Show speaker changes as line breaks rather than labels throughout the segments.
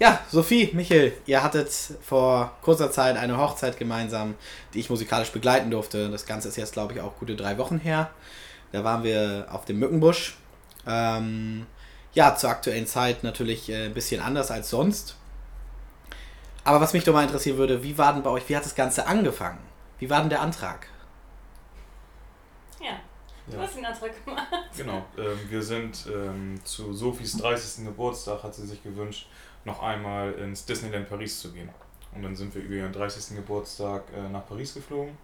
Ja, Sophie, Michel, ihr hattet vor kurzer Zeit eine Hochzeit gemeinsam, die ich musikalisch begleiten durfte. Das Ganze ist jetzt, glaube ich, auch gute drei Wochen her. Da waren wir auf dem Mückenbusch. Ähm, ja, zur aktuellen Zeit natürlich äh, ein bisschen anders als sonst. Aber was mich doch mal interessieren würde, wie war denn bei euch, wie hat das Ganze angefangen? Wie war denn der Antrag?
Ja, du ja. hast den Antrag gemacht.
Genau, ähm, wir sind ähm, zu Sophies 30. Geburtstag, hat sie sich gewünscht, noch einmal ins Disneyland Paris zu gehen. Und dann sind wir über ihren 30. Geburtstag äh, nach Paris geflogen,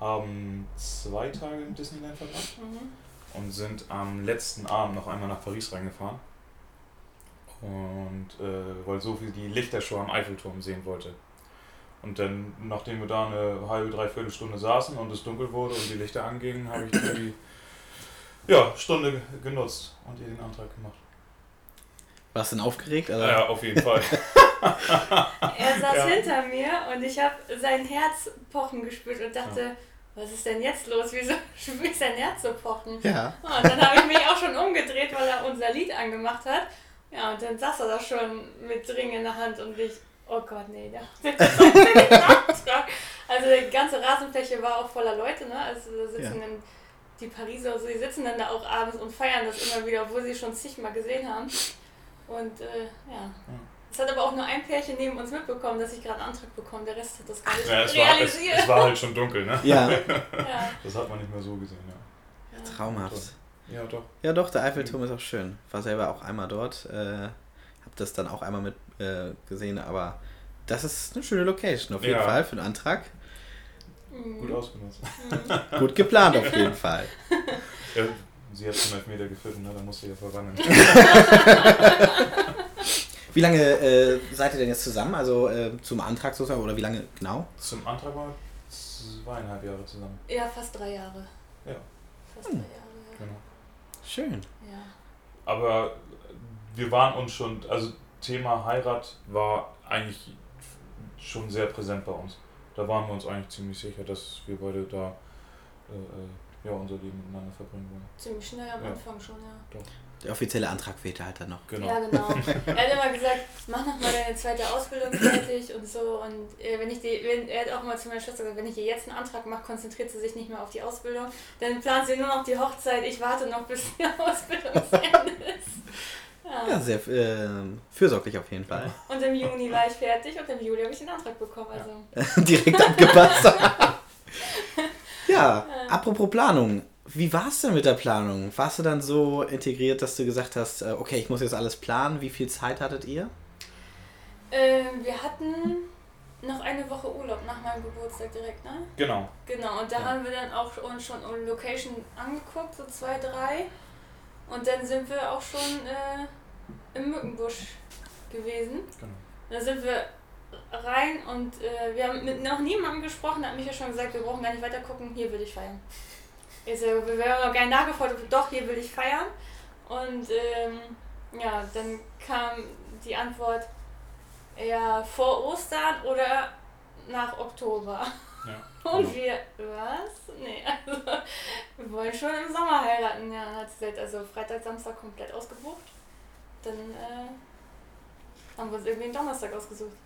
haben zwei Tage im Disneyland verbracht mhm. und sind am letzten Abend noch einmal nach Paris reingefahren. Und äh, weil Sophie die Lichtershow am Eiffelturm sehen wollte. Und dann, nachdem wir da eine halbe, dreiviertel Stunde saßen und es dunkel wurde und die Lichter angingen, habe ich die ja, Stunde genutzt und ihr den Antrag gemacht.
Warst du denn aufgeregt? Oder?
Ja, auf jeden Fall.
er saß ja. hinter mir und ich habe sein Herz pochen gespürt und dachte, ja. was ist denn jetzt los? Wieso spüre ich sein Herz so pochen?
Ja.
Und dann habe ich mich auch schon umgedreht, weil er unser Lied angemacht hat. Ja, und dann saß er da schon mit Ring in der Hand und ich, oh Gott, nee, der Also die ganze Rasenfläche war auch voller Leute, ne? Also da sitzen ja. dann die Pariser, also die sitzen dann da auch abends und feiern das immer wieder, obwohl sie schon zigmal gesehen haben. Und äh, ja. Es hat aber auch nur ein Pärchen neben uns mitbekommen, dass ich gerade einen Antrag bekomme. Der Rest hat das gar nicht ja, es realisiert.
War, es, es, war halt schon dunkel, ne?
Ja.
ja. Das hat man nicht mehr so gesehen, ja.
ja. Traumhaft.
Ja, doch.
Ja, doch, der Eiffelturm mhm. ist auch schön. War selber auch einmal dort. Äh, hab das dann auch einmal mit äh, gesehen, aber das ist eine schöne Location auf jeden ja. Fall für einen Antrag.
Mhm. Gut ausgenutzt.
Mhm. Gut geplant auf jeden Fall.
Sie hat schon Meter geführt, ne? da musst du ja verwandeln.
wie lange äh, seid ihr denn jetzt zusammen? Also äh, zum Antrag sozusagen, oder wie lange genau?
Zum Antrag war zweieinhalb Jahre zusammen.
Ja, fast drei Jahre.
Ja.
Fast hm. drei Jahre, ja.
Genau.
Schön.
Ja.
Aber wir waren uns schon, also Thema Heirat war eigentlich schon sehr präsent bei uns. Da waren wir uns eigentlich ziemlich sicher, dass wir beide da äh, äh ja, unser Leben miteinander verbringen wollen.
Ziemlich schnell am ja. Anfang schon, ja.
Doch. Der offizielle Antrag fehlte halt dann noch.
Genau. Ja, genau. er hat immer gesagt, mach noch mal deine zweite Ausbildung fertig und so. Und äh, wenn ich die, wenn, er hat auch mal zu meiner Schwester gesagt, wenn ich ihr jetzt einen Antrag mache, konzentriert sie sich nicht mehr auf die Ausbildung. Dann plant sie nur noch die Hochzeit. Ich warte noch, bis die Ausbildung zu Ende ist.
Ja, ja sehr äh, fürsorglich auf jeden Fall.
Und im Juni war ich fertig und im Juli habe ich den Antrag bekommen.
Also. Direkt abgepasst. Ja, apropos Planung. Wie war es denn mit der Planung? Warst du dann so integriert, dass du gesagt hast, äh, okay, ich muss jetzt alles planen? Wie viel Zeit hattet ihr?
Ähm, wir hatten noch eine Woche Urlaub nach meinem Geburtstag direkt, ne?
Genau.
Genau, und da ja. haben wir dann auch uns schon eine Location angeguckt, so zwei, drei. Und dann sind wir auch schon äh, im Mückenbusch gewesen. Genau. Da sind wir rein und äh, wir haben mit noch niemandem gesprochen, da hat mich ja schon gesagt, wir brauchen gar nicht weiter gucken, hier will ich feiern. Ich so, wir haben gerne nachgefordert, doch, hier will ich feiern. Und ähm, ja, dann kam die Antwort, ja, vor Ostern oder nach Oktober.
Ja,
und genau. wir, was? Nee, also wir wollen schon im Sommer heiraten. Ja, dann hat sie gesagt, also Freitag, Samstag komplett ausgebucht. Dann äh, haben wir uns irgendwie einen Donnerstag ausgesucht.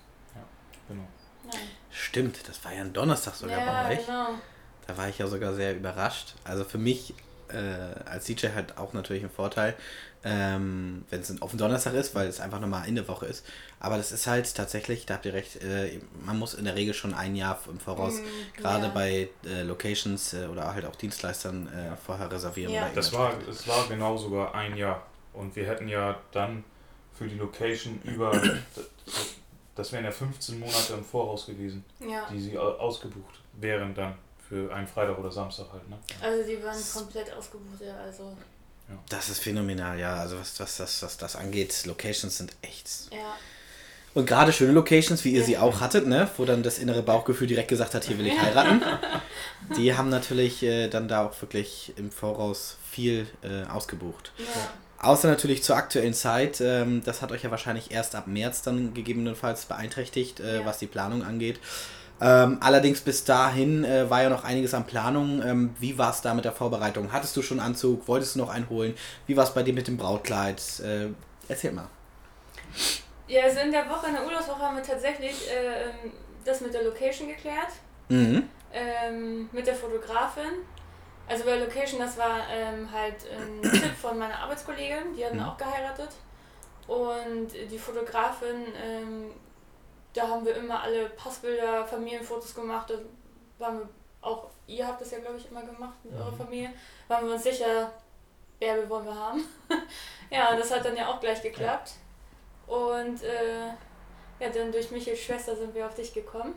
Genau.
Ja.
Stimmt, das war ja ein Donnerstag sogar ja, bei euch.
Genau.
Da war ich ja sogar sehr überrascht. Also für mich äh, als DJ halt auch natürlich ein Vorteil, ähm, wenn es auf dem Donnerstag ist, weil es einfach nochmal Ende Woche ist. Aber das ist halt tatsächlich, da habt ihr recht, äh, man muss in der Regel schon ein Jahr im Voraus, mm, gerade ja. bei äh, Locations äh, oder halt auch Dienstleistern äh, vorher reservieren.
Ja.
das war, es war genau sogar ein Jahr. Und wir hätten ja dann für die Location über, das wären ja 15 Monate im Voraus gewesen,
ja.
die sie ausgebucht wären dann für einen Freitag oder Samstag halt, ne?
Also die waren komplett ausgebucht, ja, also.
Ja. Das ist phänomenal, ja. Also was, was, das, was das angeht, Locations sind echt.
Ja.
Und gerade schöne Locations, wie ihr ja. sie auch hattet, ne? wo dann das innere Bauchgefühl direkt gesagt hat, hier will ich heiraten. die haben natürlich äh, dann da auch wirklich im Voraus viel äh, ausgebucht.
Ja.
Außer natürlich zur aktuellen Zeit. Ähm, das hat euch ja wahrscheinlich erst ab März dann gegebenenfalls beeinträchtigt, äh, ja. was die Planung angeht. Ähm, allerdings bis dahin äh, war ja noch einiges an Planung. Ähm, wie war es da mit der Vorbereitung? Hattest du schon Anzug? Wolltest du noch einen holen? Wie war es bei dir mit dem Brautkleid? Äh, erzähl mal.
Ja, also in der Woche, in der Urlaubswoche haben wir tatsächlich äh, ähm, das mit der Location geklärt. Mhm. Ähm, mit der Fotografin. Also bei Location, das war ähm, halt ein Tipp von meiner Arbeitskollegin, die hatten mhm. auch geheiratet. Und die Fotografin, ähm, da haben wir immer alle Passbilder, Familienfotos gemacht. Da waren wir auch, ihr habt das ja, glaube ich, immer gemacht mit mhm. eurer Familie. Waren wir uns sicher, Bärbe wollen wir haben. ja, das hat dann ja auch gleich geklappt. Und äh, ja, dann durch Michels Schwester sind wir auf dich gekommen.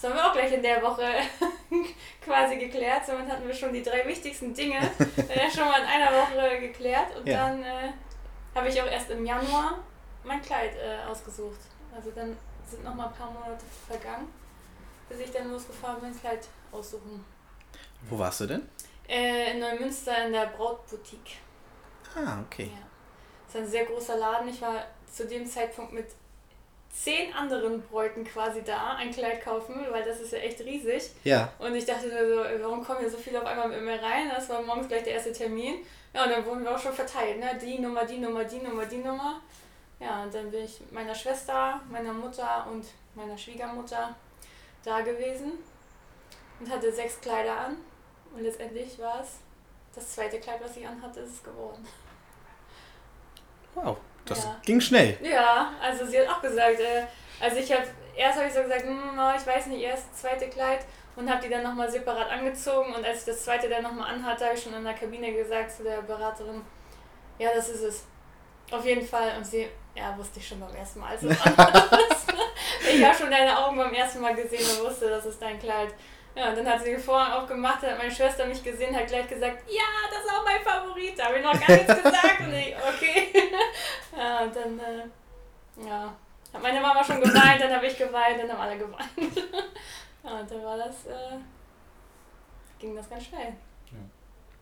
Das haben wir auch gleich in der Woche quasi geklärt. Somit hatten wir schon die drei wichtigsten Dinge äh, schon mal in einer Woche geklärt. Und ja. dann äh, habe ich auch erst im Januar mein Kleid äh, ausgesucht. Also dann sind noch mal ein paar Monate vergangen, bis ich dann losgefahren bin, mein Kleid aussuchen.
Wo warst du denn?
Äh, in Neumünster in der Brautboutique.
Ah, okay.
Ja. Das ist ein sehr großer Laden. Ich war zu dem Zeitpunkt mit zehn anderen Bräuten quasi da ein Kleid kaufen, weil das ist ja echt riesig.
Ja.
Und ich dachte mir so, warum kommen hier so viele auf einmal mit mir rein? Das war morgens gleich der erste Termin. Ja, und dann wurden wir auch schon verteilt, ne? Die Nummer, die Nummer, die Nummer, die Nummer. Ja, und dann bin ich mit meiner Schwester, meiner Mutter und meiner Schwiegermutter da gewesen und hatte sechs Kleider an. Und letztendlich war es das zweite Kleid, was ich anhatte, ist es geworden.
Wow, das ja. ging schnell.
Ja, also sie hat auch gesagt, äh, also ich habe, erst habe ich so gesagt, hm, ich weiß nicht, erst das zweite Kleid und habe die dann nochmal separat angezogen und als ich das zweite dann nochmal anhatte, habe ich schon in der Kabine gesagt zu der Beraterin, ja, das ist es. Auf jeden Fall. Und sie, ja, wusste ich schon beim ersten Mal, als es Ich habe schon deine Augen beim ersten Mal gesehen und wusste, das ist dein Kleid. Ja, und dann hat sie den Vorhang aufgemacht, hat meine Schwester mich gesehen, hat gleich gesagt, ja, das ist auch mein Favorit. Da habe ich noch gar nichts gesagt. Und ich, okay. ja, und dann, äh, ja, hat meine Mama schon geweint, dann habe ich geweint, dann haben alle geweint. ja, und dann war das, äh, ging das ganz schnell.
Ja,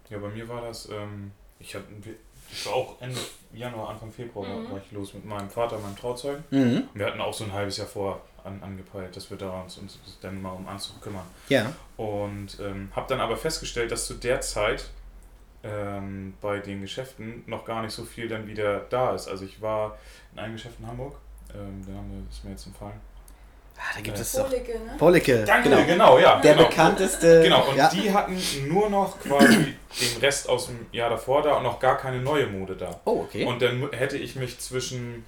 ja bei mir war das, ähm, ich habe ich war auch Ende Januar, Anfang Februar mhm. war ich los mit meinem Vater, meinem Trauzeugen. Mhm. wir hatten auch so ein halbes Jahr vor an, angepeilt, dass wir da uns, uns dann mal um Anzug kümmern.
Ja.
Und ähm, habe dann aber festgestellt, dass zu der Zeit ähm, bei den Geschäften noch gar nicht so viel dann wieder da ist. Also ich war in einem Geschäft in Hamburg, ähm, der Name ist mir jetzt entfallen.
Ah, da gibt es doch.
Policke, ne?
Policke.
Danke, genau, genau ja.
Der
genau.
bekannteste.
Genau, und ja. die hatten nur noch quasi den Rest aus dem Jahr davor da und noch gar keine neue Mode da.
Oh, okay.
Und dann hätte ich mich zwischen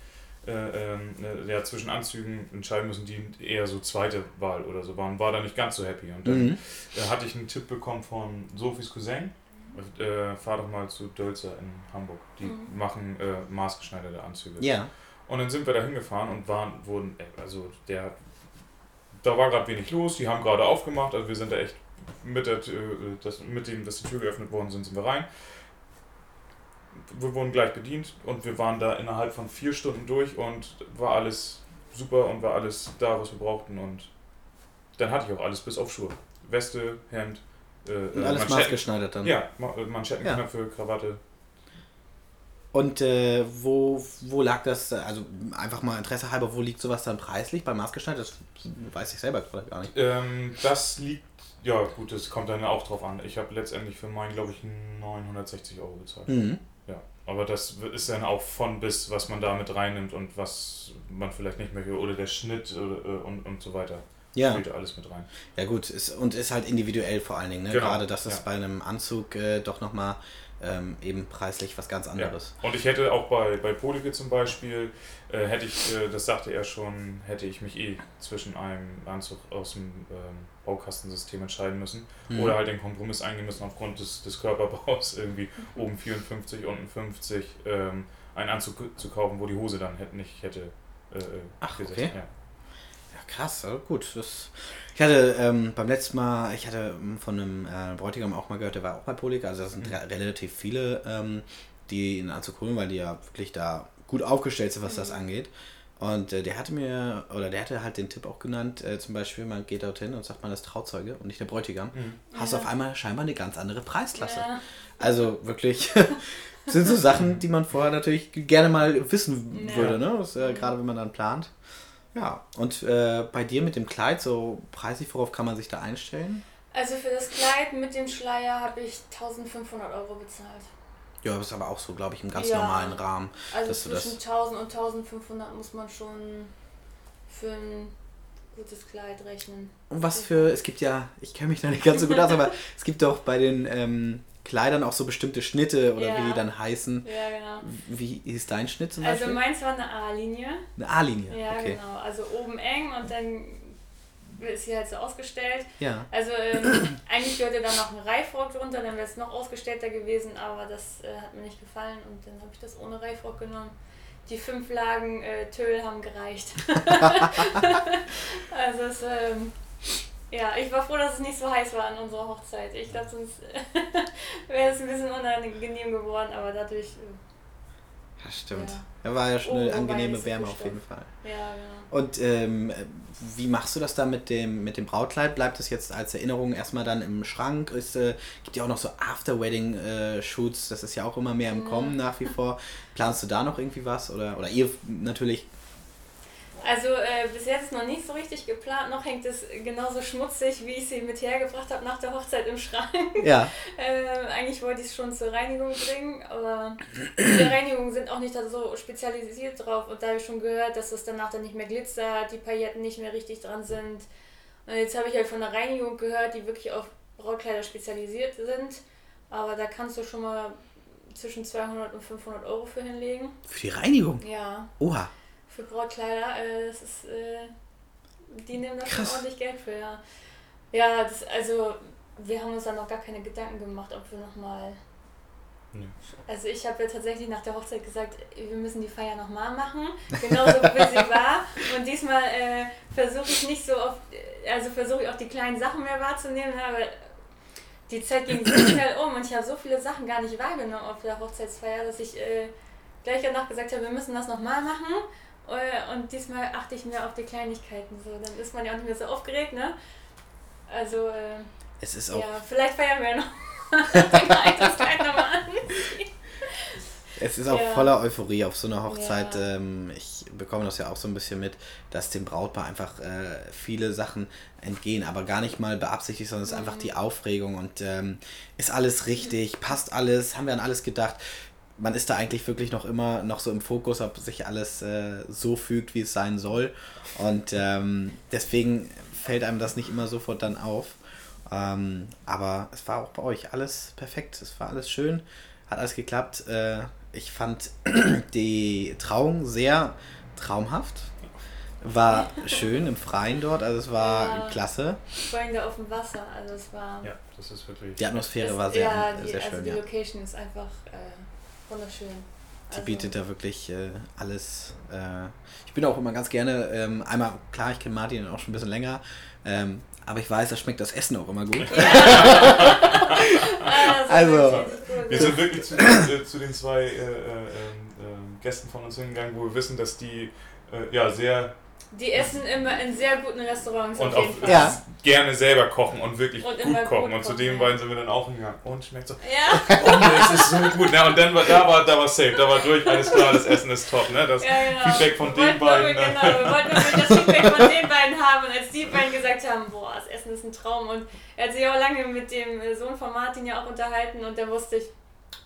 äh, ähm, äh, ja, zwischen Anzügen entscheiden müssen, die eher so zweite Wahl oder so waren, war da nicht ganz so happy. Und dann mhm. äh, hatte ich einen Tipp bekommen von Sophies Cousin. Äh, fahr doch mal zu Dölzer in Hamburg. Die mhm. machen äh, maßgeschneiderte Anzüge.
Ja.
Und dann sind wir da hingefahren und waren, wurden, äh, also der, da war gerade wenig los, die haben gerade aufgemacht, also wir sind da echt mit, der, das, mit dem, dass die Tür geöffnet worden sind, sind wir rein wir wurden gleich bedient und wir waren da innerhalb von vier Stunden durch und war alles super und war alles da, was wir brauchten und dann hatte ich auch alles bis auf Schuhe. Weste, Hemd,
äh, und alles maßgeschneidert dann.
Ja, äh, Manschettenknöpfe, ja. Krawatte.
Und äh, wo, wo lag das, also einfach mal Interesse halber, wo liegt sowas dann preislich bei maßgeschneidert? Das weiß ich selber gerade gar nicht.
Ähm, das liegt, ja gut, das kommt dann auch drauf an. Ich habe letztendlich für meinen, glaube ich, 960 Euro bezahlt. Mhm. Aber das ist dann auch von bis, was man da mit reinnimmt und was man vielleicht nicht möchte oder der Schnitt oder, äh, und, und so weiter.
Ja.
Spielt alles mit rein.
Ja gut, ist, und ist halt individuell vor allen Dingen. Ne? Genau. Gerade, dass es ja. bei einem Anzug äh, doch nochmal ähm, eben preislich was ganz anderes.
Ja. Und ich hätte auch bei, bei Polike zum Beispiel, äh, hätte ich, äh, das sagte er schon, hätte ich mich eh zwischen einem Anzug aus dem ähm, Baukastensystem entscheiden müssen mhm. oder halt den Kompromiss eingehen müssen aufgrund des, des Körperbaus irgendwie oben 54, unten 50 ähm, einen Anzug zu kaufen, wo die Hose dann hätte, nicht hätte
äh, äh Ach, gesetzt. Okay. Ja. ja, krass, also gut. Das, ich hatte ähm, beim letzten Mal, ich hatte ähm, von einem äh, Bräutigam auch mal gehört, der war auch bei Polik, also das sind mhm. relativ viele, ähm, die einen Anzug holen, weil die ja wirklich da gut aufgestellt sind, was mhm. das angeht. Und äh, der hatte mir, oder der hatte halt den Tipp auch genannt, äh, zum Beispiel, man geht dorthin und sagt, man ist Trauzeuge und nicht der Bräutigam, mhm. hast ja. auf einmal scheinbar eine ganz andere Preisklasse. Ja. Also wirklich, sind so Sachen, die man vorher natürlich gerne mal wissen ja. würde, ne? Das, äh, Gerade wenn man dann plant. Ja, und äh, bei dir mit dem Kleid, so preislich, worauf kann man sich da einstellen?
Also für das Kleid mit dem Schleier habe ich 1500 Euro bezahlt.
Ja, das ist aber auch so, glaube ich, im ganz ja. normalen Rahmen.
Also zwischen 1000 und 1500 muss man schon für ein gutes Kleid rechnen.
Und was für, es gibt ja, ich kenne mich da nicht ganz so gut aus, aber es gibt doch bei den ähm, Kleidern auch so bestimmte Schnitte oder ja. wie die dann heißen.
Ja, genau.
Wie hieß dein Schnitt
zum also Beispiel? Also meins war eine A-Linie.
Eine A-Linie?
Ja,
okay.
genau. Also oben eng und dann ist sie halt so ausgestellt.
Ja.
Also ähm, eigentlich gehörte da noch ein Reifrock drunter, dann wäre es noch ausgestellter gewesen, aber das äh, hat mir nicht gefallen und dann habe ich das ohne Reifrock genommen. Die fünf Lagen äh, Töl haben gereicht. also es, ähm, ja, ich war froh, dass es nicht so heiß war an unserer Hochzeit. Ich glaube, sonst wäre es ein bisschen unangenehm geworden, aber dadurch. Äh,
ja, stimmt. Ja. war ja schon eine oh, angenehme Wärme auf jeden Fall.
Ja,
genau. Und ähm, wie machst du das da mit dem, mit dem Brautkleid? Bleibt das jetzt als Erinnerung erstmal dann im Schrank? Es äh, gibt ja auch noch so After-Wedding-Shoots, das ist ja auch immer mehr im Kommen nach wie vor. Planst du da noch irgendwie was? Oder, oder ihr natürlich
also äh, bis jetzt noch nicht so richtig geplant. Noch hängt es genauso schmutzig, wie ich sie mit hergebracht habe nach der Hochzeit im Schrank.
Ja.
äh, eigentlich wollte ich es schon zur Reinigung bringen, aber die Reinigungen sind auch nicht da so spezialisiert drauf. Und da habe ich schon gehört, dass es danach dann nicht mehr glitzert, die Pailletten nicht mehr richtig dran sind. Und jetzt habe ich halt von der Reinigung gehört, die wirklich auf Brautkleider spezialisiert sind. Aber da kannst du schon mal zwischen 200 und 500 Euro für hinlegen.
Für die Reinigung?
Ja.
Oha
für Brautkleider. Äh, das ist, äh, die nehmen da schon ordentlich Geld für, ja. Ja, das, also wir haben uns da noch gar keine Gedanken gemacht, ob wir nochmal. Nee. Also ich habe ja tatsächlich nach der Hochzeit gesagt, wir müssen die Feier nochmal machen, genauso wie sie war. Und diesmal äh, versuche ich nicht so oft, also versuche ich auch die kleinen Sachen mehr wahrzunehmen, aber die Zeit ging so schnell um und ich habe so viele Sachen gar nicht wahrgenommen auf der Hochzeitsfeier, dass ich äh, gleich danach gesagt habe, wir müssen das nochmal machen. Äh, und diesmal achte ich mehr auf die Kleinigkeiten. So. Dann ist man ja auch nicht mehr so aufgeregt, ne? Also, äh,
es ist auch.
Ja, vielleicht feiern wir noch.
Es ist auch ja. voller Euphorie auf so einer Hochzeit. Ja. Ähm, ich bekomme das ja auch so ein bisschen mit, dass dem Brautpaar einfach äh, viele Sachen entgehen, aber gar nicht mal beabsichtigt, sondern es ist mhm. einfach die Aufregung und ähm, ist alles richtig, passt alles, haben wir an alles gedacht man ist da eigentlich wirklich noch immer noch so im Fokus, ob sich alles äh, so fügt, wie es sein soll. Und ähm, deswegen fällt einem das nicht immer sofort dann auf. Ähm, aber es war auch bei euch alles perfekt. Es war alles schön, hat alles geklappt. Äh, ich fand die Trauung sehr traumhaft. War schön im Freien dort, also es war ja, klasse.
Vor allem da auf dem Wasser, also es war.
Ja, das ist wirklich.
Die Atmosphäre war sehr,
ja,
die, sehr
schön.
Also
die Location ist einfach. Äh, Wunderschön.
Die also. bietet da wirklich äh, alles. Äh, ich bin auch immer ganz gerne, ähm, einmal, klar, ich kenne Martin auch schon ein bisschen länger, ähm, aber ich weiß, da schmeckt das Essen auch immer gut.
Ja. also, wir sind wirklich zu, äh, zu den zwei äh, äh, ähm, Gästen von uns hingegangen, wo wir wissen, dass die äh, ja sehr
die essen immer in sehr guten Restaurants
und auf jeden Fall. Ja. gerne selber kochen und wirklich und gut kochen. Gut und zu den beiden sind wir dann auch hingegangen. Und schmeckt so.
Ja.
Oh, nee, es ist so gut. Ja, und dann war da war da war safe, da war durch, alles klar, das Essen ist top. Ne? Das
ja, genau.
Feedback von den beiden.
Ne? Genau, wir wollten das Feedback von den beiden haben. Und als die beiden gesagt haben, boah, das Essen ist ein Traum. Und er hat sich auch lange mit dem Sohn von Martin ja auch unterhalten und da wusste ich,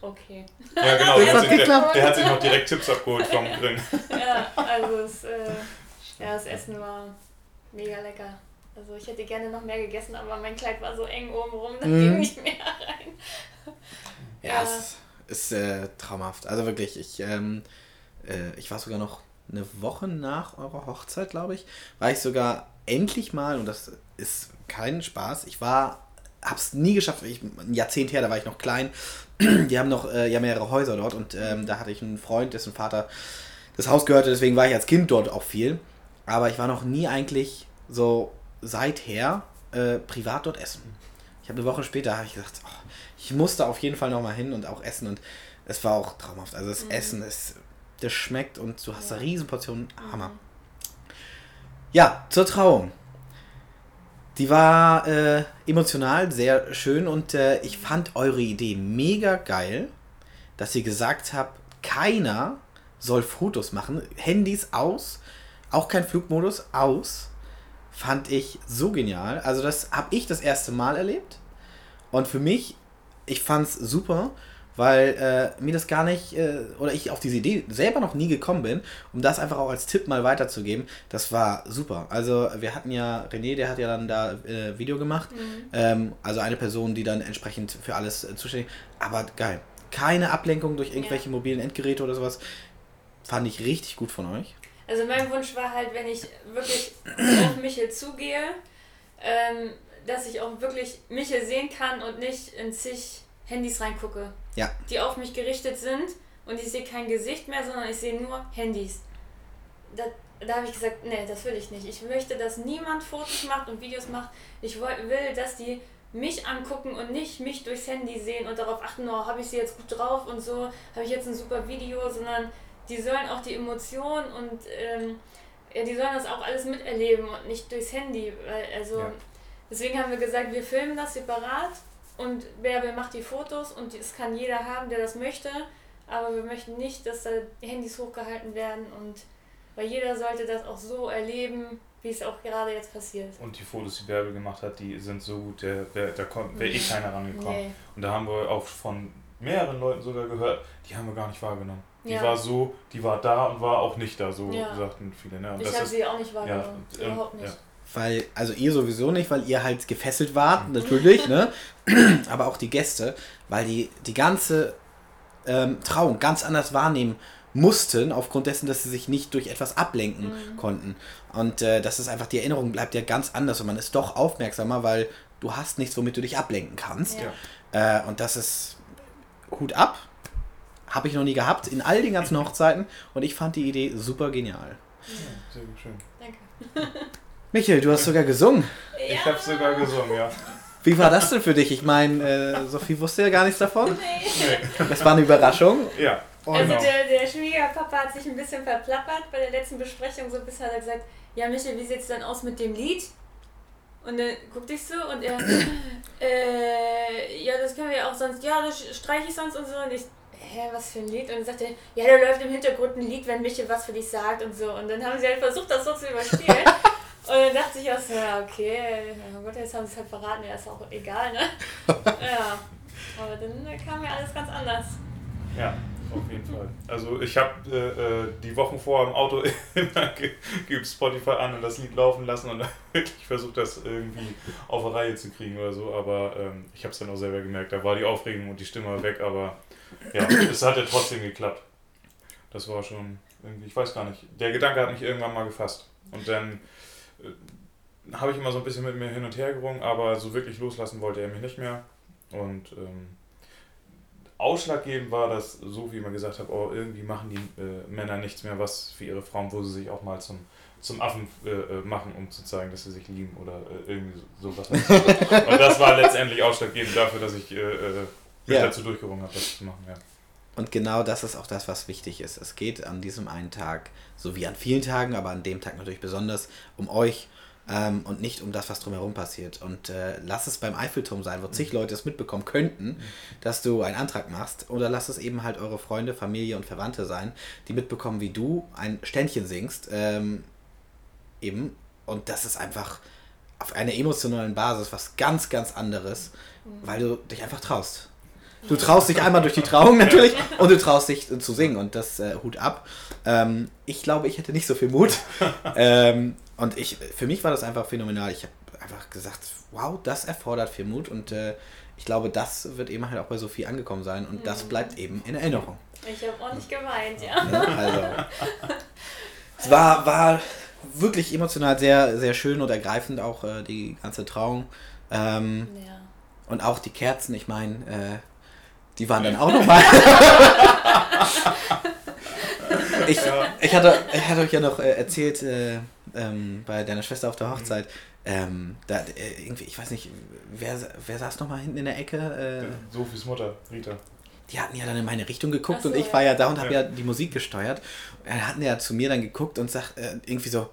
Okay.
Ja, genau. Der hat, sich, der, der hat, sich, noch direkt Tipps abgeholt vom Grillen.
Ja, also es, äh, ja, das Essen war mega lecker. Also ich hätte gerne noch mehr gegessen, aber mein Kleid war so eng oben rum, da mm. ging nicht mehr rein.
Ja, ja. es ist äh, traumhaft. Also wirklich, ich, ähm, äh, ich war sogar noch eine Woche nach eurer Hochzeit, glaube ich, war ich sogar endlich mal, und das ist kein Spaß, ich war, hab's nie geschafft, ich, ein Jahrzehnt her, da war ich noch klein, die haben noch äh, ja mehrere Häuser dort und ähm, da hatte ich einen Freund, dessen Vater das Haus gehörte, deswegen war ich als Kind dort auch viel. Aber ich war noch nie eigentlich so seither äh, privat dort essen. Ich habe eine Woche später habe ich gesagt, oh, ich musste auf jeden Fall noch mal hin und auch essen und es war auch traumhaft. Also das mhm. Essen ist, das schmeckt und du hast ja. Riesenportionen, Hammer. Mhm. Ja, zur Trauung. Die war äh, emotional sehr schön und äh, ich fand eure Idee mega geil, dass ihr gesagt habt, keiner soll Fotos machen, Handys aus auch kein Flugmodus aus. Fand ich so genial. Also das habe ich das erste Mal erlebt. Und für mich, ich fand es super. weil äh, mir das gar nicht, äh, oder ich auf diese Idee selber noch nie gekommen bin, um das einfach auch als Tipp mal weiterzugeben. Das war super. Also wir hatten ja, René, der hat ja dann da äh, Video gemacht, mhm. ähm, also eine Person, die dann entsprechend für alles äh, zuständig aber geil. Keine Ablenkung durch irgendwelche ja. mobilen Endgeräte oder sowas. Fand ich richtig gut von euch.
Also mein Wunsch war halt, wenn ich wirklich auf Michel zugehe, ähm, dass ich auch wirklich Michel sehen kann und nicht in zig Handys reingucke,
ja.
die auf mich gerichtet sind und ich sehe kein Gesicht mehr, sondern ich sehe nur Handys. Da, da habe ich gesagt, nee, das will ich nicht. Ich möchte, dass niemand Fotos macht und Videos macht. Ich will, dass die mich angucken und nicht mich durchs Handy sehen und darauf achten, oh, habe ich sie jetzt gut drauf und so, habe ich jetzt ein super Video, sondern die sollen auch die Emotionen und ähm, ja, die sollen das auch alles miterleben und nicht durchs Handy. Also ja. deswegen haben wir gesagt, wir filmen das separat und Bärbel macht die Fotos und es kann jeder haben, der das möchte. Aber wir möchten nicht, dass da Handys hochgehalten werden und weil jeder sollte das auch so erleben, wie es auch gerade jetzt passiert.
Und die Fotos, die Bärbel gemacht hat, die sind so gut, der, der, da wäre eh keiner rangekommen. Nee. Und da haben wir auch von mehreren Leuten sogar gehört, die haben wir gar nicht wahrgenommen. Die ja. war so, die war da und war auch nicht da, so ja. sagten viele. Ne?
Und ich habe sie auch nicht wahrgenommen. Ja, Überhaupt nicht.
Weil, also ihr sowieso nicht, weil ihr halt gefesselt wart, natürlich, ne? Aber auch die Gäste, weil die die ganze ähm, Trauung ganz anders wahrnehmen mussten, aufgrund dessen, dass sie sich nicht durch etwas ablenken mhm. konnten. Und äh, das ist einfach, die Erinnerung bleibt ja ganz anders und man ist doch aufmerksamer, weil du hast nichts, womit du dich ablenken kannst. Ja. Äh, und das ist Hut ab. Habe ich noch nie gehabt in all den ganzen Hochzeiten und ich fand die Idee super genial.
Ja, sehr schön.
Danke.
Michael, du hast sogar gesungen.
Ja. Ich habe sogar gesungen, ja.
Wie war das denn für dich? Ich meine, äh, Sophie wusste ja gar nichts davon. Nee. Das war eine Überraschung.
Ja.
Oh, also genau. der, der Schwiegerpapa hat sich ein bisschen verplappert bei der letzten Besprechung. So ein bisschen hat er gesagt, ja Michael, wie sieht es dann aus mit dem Lied? Und dann guckte ich so und er, äh, ja, das können wir ja auch sonst, ja, das streiche ich sonst und so. Und ich, hä, was für ein Lied? Und dann sagte er, ja, da läuft im Hintergrund ein Lied, wenn Michael was für dich sagt und so. Und dann haben sie halt versucht, das so zu überspielen. Und dann dachte ich auch so, ja, okay, oh Gott, jetzt haben sie es halt verraten, ja, ist auch egal, ne? ja. Aber dann kam ja alles ganz anders.
Ja, auf jeden Fall. Also ich habe äh, äh, die Wochen vorher im Auto immer geübt Spotify an und das Lied laufen lassen und wirklich versucht, das irgendwie auf eine Reihe zu kriegen oder so. Aber ähm, ich habe es dann auch selber gemerkt, da war die Aufregung und die Stimme weg, aber ja, es hat ja trotzdem geklappt. Das war schon irgendwie, ich weiß gar nicht, der Gedanke hat mich irgendwann mal gefasst. Und dann äh, habe ich immer so ein bisschen mit mir hin und her gerungen, aber so wirklich loslassen wollte er mich nicht mehr. Und ähm, ausschlaggebend war, dass, so wie man gesagt hat, oh, irgendwie machen die äh, Männer nichts mehr was für ihre Frauen, wo sie sich auch mal zum, zum Affen äh, äh machen, um zu zeigen, dass sie sich lieben oder äh, irgendwie sowas. und das war letztendlich ausschlaggebend dafür, dass ich äh, äh, mich ja. dazu durchgerungen habe, das zu machen. Ja.
Und genau das ist auch das, was wichtig ist. Es geht an diesem einen Tag, so wie an vielen Tagen, aber an dem Tag natürlich besonders, um euch ähm, und nicht um das, was drumherum passiert. Und äh, lass es beim Eiffelturm sein, wo zig mhm. Leute es mitbekommen könnten, mhm. dass du einen Antrag machst. Oder lass es eben halt eure Freunde, Familie und Verwandte sein, die mitbekommen, wie du ein Ständchen singst. Ähm, eben. Und das ist einfach auf einer emotionalen Basis was ganz, ganz anderes, mhm. weil du dich einfach traust. Du traust dich einmal durch die Trauung natürlich und du traust dich zu singen und das äh, Hut ab. Ähm, ich glaube, ich hätte nicht so viel Mut. ähm, und ich, für mich war das einfach phänomenal. Ich habe einfach gesagt, wow, das erfordert viel Mut und äh, ich glaube, das wird eben halt auch bei Sophie angekommen sein und mhm. das bleibt eben in Erinnerung.
Ich habe auch nicht geweint, ja. Ne? Also,
es war, war wirklich emotional sehr, sehr schön und ergreifend, auch äh, die ganze Trauung. Ähm, ja. Und auch die Kerzen, ich meine, äh, die waren dann auch nochmal. ich, ich, hatte, ich hatte euch ja noch äh, erzählt, äh, ähm, bei deiner Schwester auf der Hochzeit, ähm, da, äh, irgendwie, ich weiß nicht, wer, wer saß nochmal hinten in der Ecke? Äh,
Sophies Mutter, Rita.
Die hatten ja dann in meine Richtung geguckt so, und ich war ja da und habe ja. ja. die Musik gesteuert. Und dann hatten ja zu mir dann geguckt und sagt äh, irgendwie so,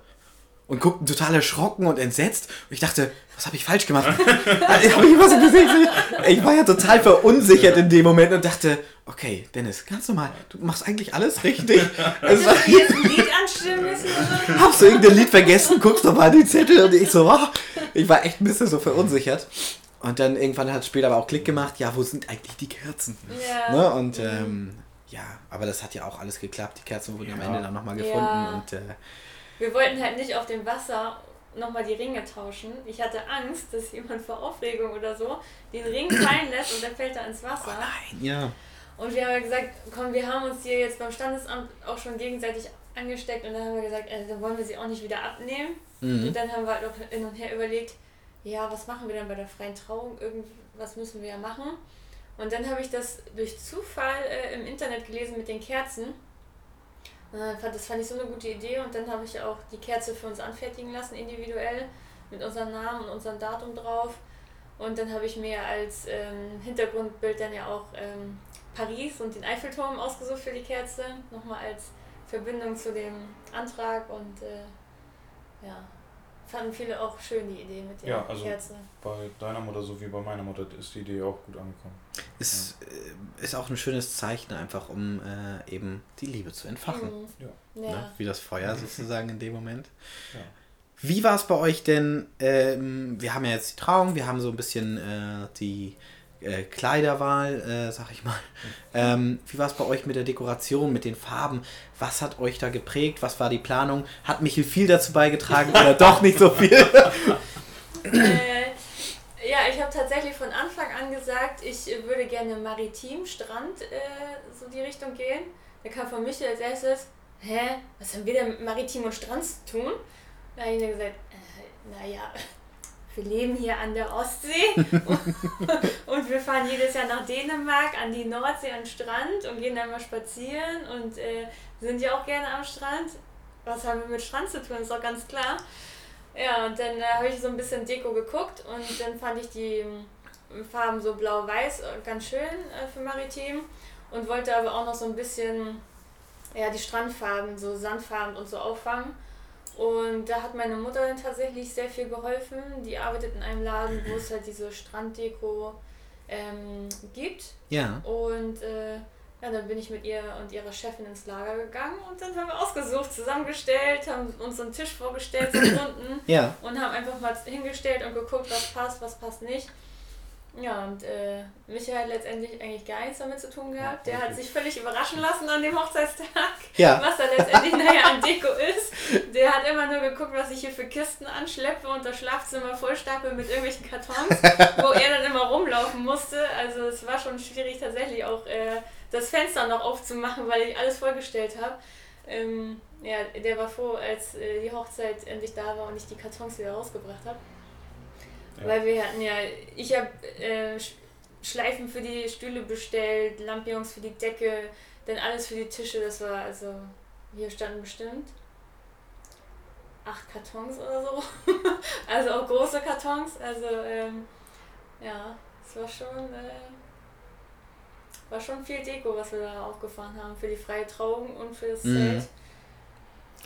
und guckten total erschrocken und entsetzt. Und ich dachte, was habe ich falsch gemacht? ich, hab ich, was gesehen? ich war ja total verunsichert in dem Moment und dachte, okay, Dennis, ganz normal, du machst eigentlich alles richtig.
Also, Hast du jetzt ein Lied anstimmen müssen? Oder?
Hast du irgendein Lied vergessen? Guckst doch mal die Zettel und ich so, oh, ich war echt ein bisschen so verunsichert. Und dann irgendwann hat später aber auch Klick gemacht, ja, wo sind eigentlich die Kerzen? Ja. Ne? Und mhm. ähm, ja, aber das hat ja auch alles geklappt. Die Kerzen wurden ja. am Ende dann nochmal gefunden. Ja. Und, äh,
Wir wollten halt nicht auf dem Wasser nochmal die Ringe tauschen. Ich hatte Angst, dass jemand vor Aufregung oder so den Ring fallen lässt und der fällt da ins Wasser. Oh
nein, ja.
Und wir haben gesagt, komm, wir haben uns hier jetzt beim Standesamt auch schon gegenseitig angesteckt und dann haben wir gesagt, äh, dann wollen wir sie auch nicht wieder abnehmen. Mhm. Und dann haben wir halt auch hin und her überlegt, ja, was machen wir dann bei der freien Trauung? Irgendwas müssen wir ja machen. Und dann habe ich das durch Zufall äh, im Internet gelesen mit den Kerzen. Äh, das fand ich so eine gute Idee und dann habe ich auch die Kerze für uns anfertigen lassen, individuell, mit unserem Namen und unserem Datum drauf. Und dann habe ich mir als ähm, Hintergrundbild dann ja auch ähm, Paris und den Eiffelturm ausgesucht für die Kerze, nochmal als Verbindung zu dem Antrag und äh, ja, fanden viele auch schön die Idee mit den ja, also Kerzen.
Bei deiner Mutter sowie bei meiner Mutter ist die Idee auch gut angekommen.
Ist, ja. Äh, ist auch ein schönes Zeichen einfach, um äh, eben die Liebe zu entfachen. Mhm. Ja. Ne? Wie das Feuer sozusagen in dem Moment. Ja. Wie war es bei euch denn? Ähm, wir haben ja jetzt die Trauung, wir haben so ein bisschen äh, die äh, Kleiderwahl, äh, sag ich mal. Ähm, wie war es bei euch mit der Dekoration, mit den Farben? Was hat euch da geprägt? Was war die Planung? Hat Michel viel dazu beigetragen oder doch nicht so viel?
äh, ja, ich habe tatsächlich von Anfang an gesagt, ich würde gerne maritim, Strand, äh, so die Richtung gehen. Da kam von Michel als erstes, hä, was haben wir denn mit Maritim und Strand zu tun? Da habe ich gesagt, äh, naja, wir leben hier an der Ostsee wir fahren jedes Jahr nach Dänemark an die Nordsee an Strand und gehen dann mal spazieren und äh, sind ja auch gerne am Strand. Was haben wir mit Strand zu tun, ist doch ganz klar. Ja, und dann äh, habe ich so ein bisschen Deko geguckt und dann fand ich die ähm, Farben so blau-weiß ganz schön äh, für Maritim und wollte aber auch noch so ein bisschen ja, die Strandfarben, so Sandfarben und so auffangen. Und da hat meine Mutter dann tatsächlich sehr viel geholfen. Die arbeitet in einem Laden, wo es halt diese Stranddeko ähm, gibt.
Ja.
Und äh, ja, dann bin ich mit ihr und ihrer Chefin ins Lager gegangen und dann haben wir ausgesucht, zusammengestellt, haben uns so einen Tisch vorgestellt, so unten.
Ja.
Und haben einfach mal hingestellt und geguckt, was passt, was passt nicht. Ja, und äh, Michael hat letztendlich eigentlich gar nichts damit zu tun gehabt. Der hat sich völlig überraschen lassen an dem Hochzeitstag,
ja.
was da letztendlich nachher an Deko ist. Der hat immer nur geguckt, was ich hier für Kisten anschleppe und das Schlafzimmer vollstapel mit irgendwelchen Kartons, wo er dann immer rumlaufen musste. Also es war schon schwierig tatsächlich auch äh, das Fenster noch aufzumachen, weil ich alles vollgestellt habe. Ähm, ja, der war froh, als äh, die Hochzeit endlich da war und ich die Kartons wieder rausgebracht habe. Ja. Weil wir hatten ja, ich habe äh, Schleifen für die Stühle bestellt, Lampions für die Decke, dann alles für die Tische. Das war also, hier standen bestimmt acht Kartons oder so. also auch große Kartons. Also ähm, ja, es war schon, äh, war schon viel Deko, was wir da aufgefahren haben für die freie Trauung und für das mhm. Zelt.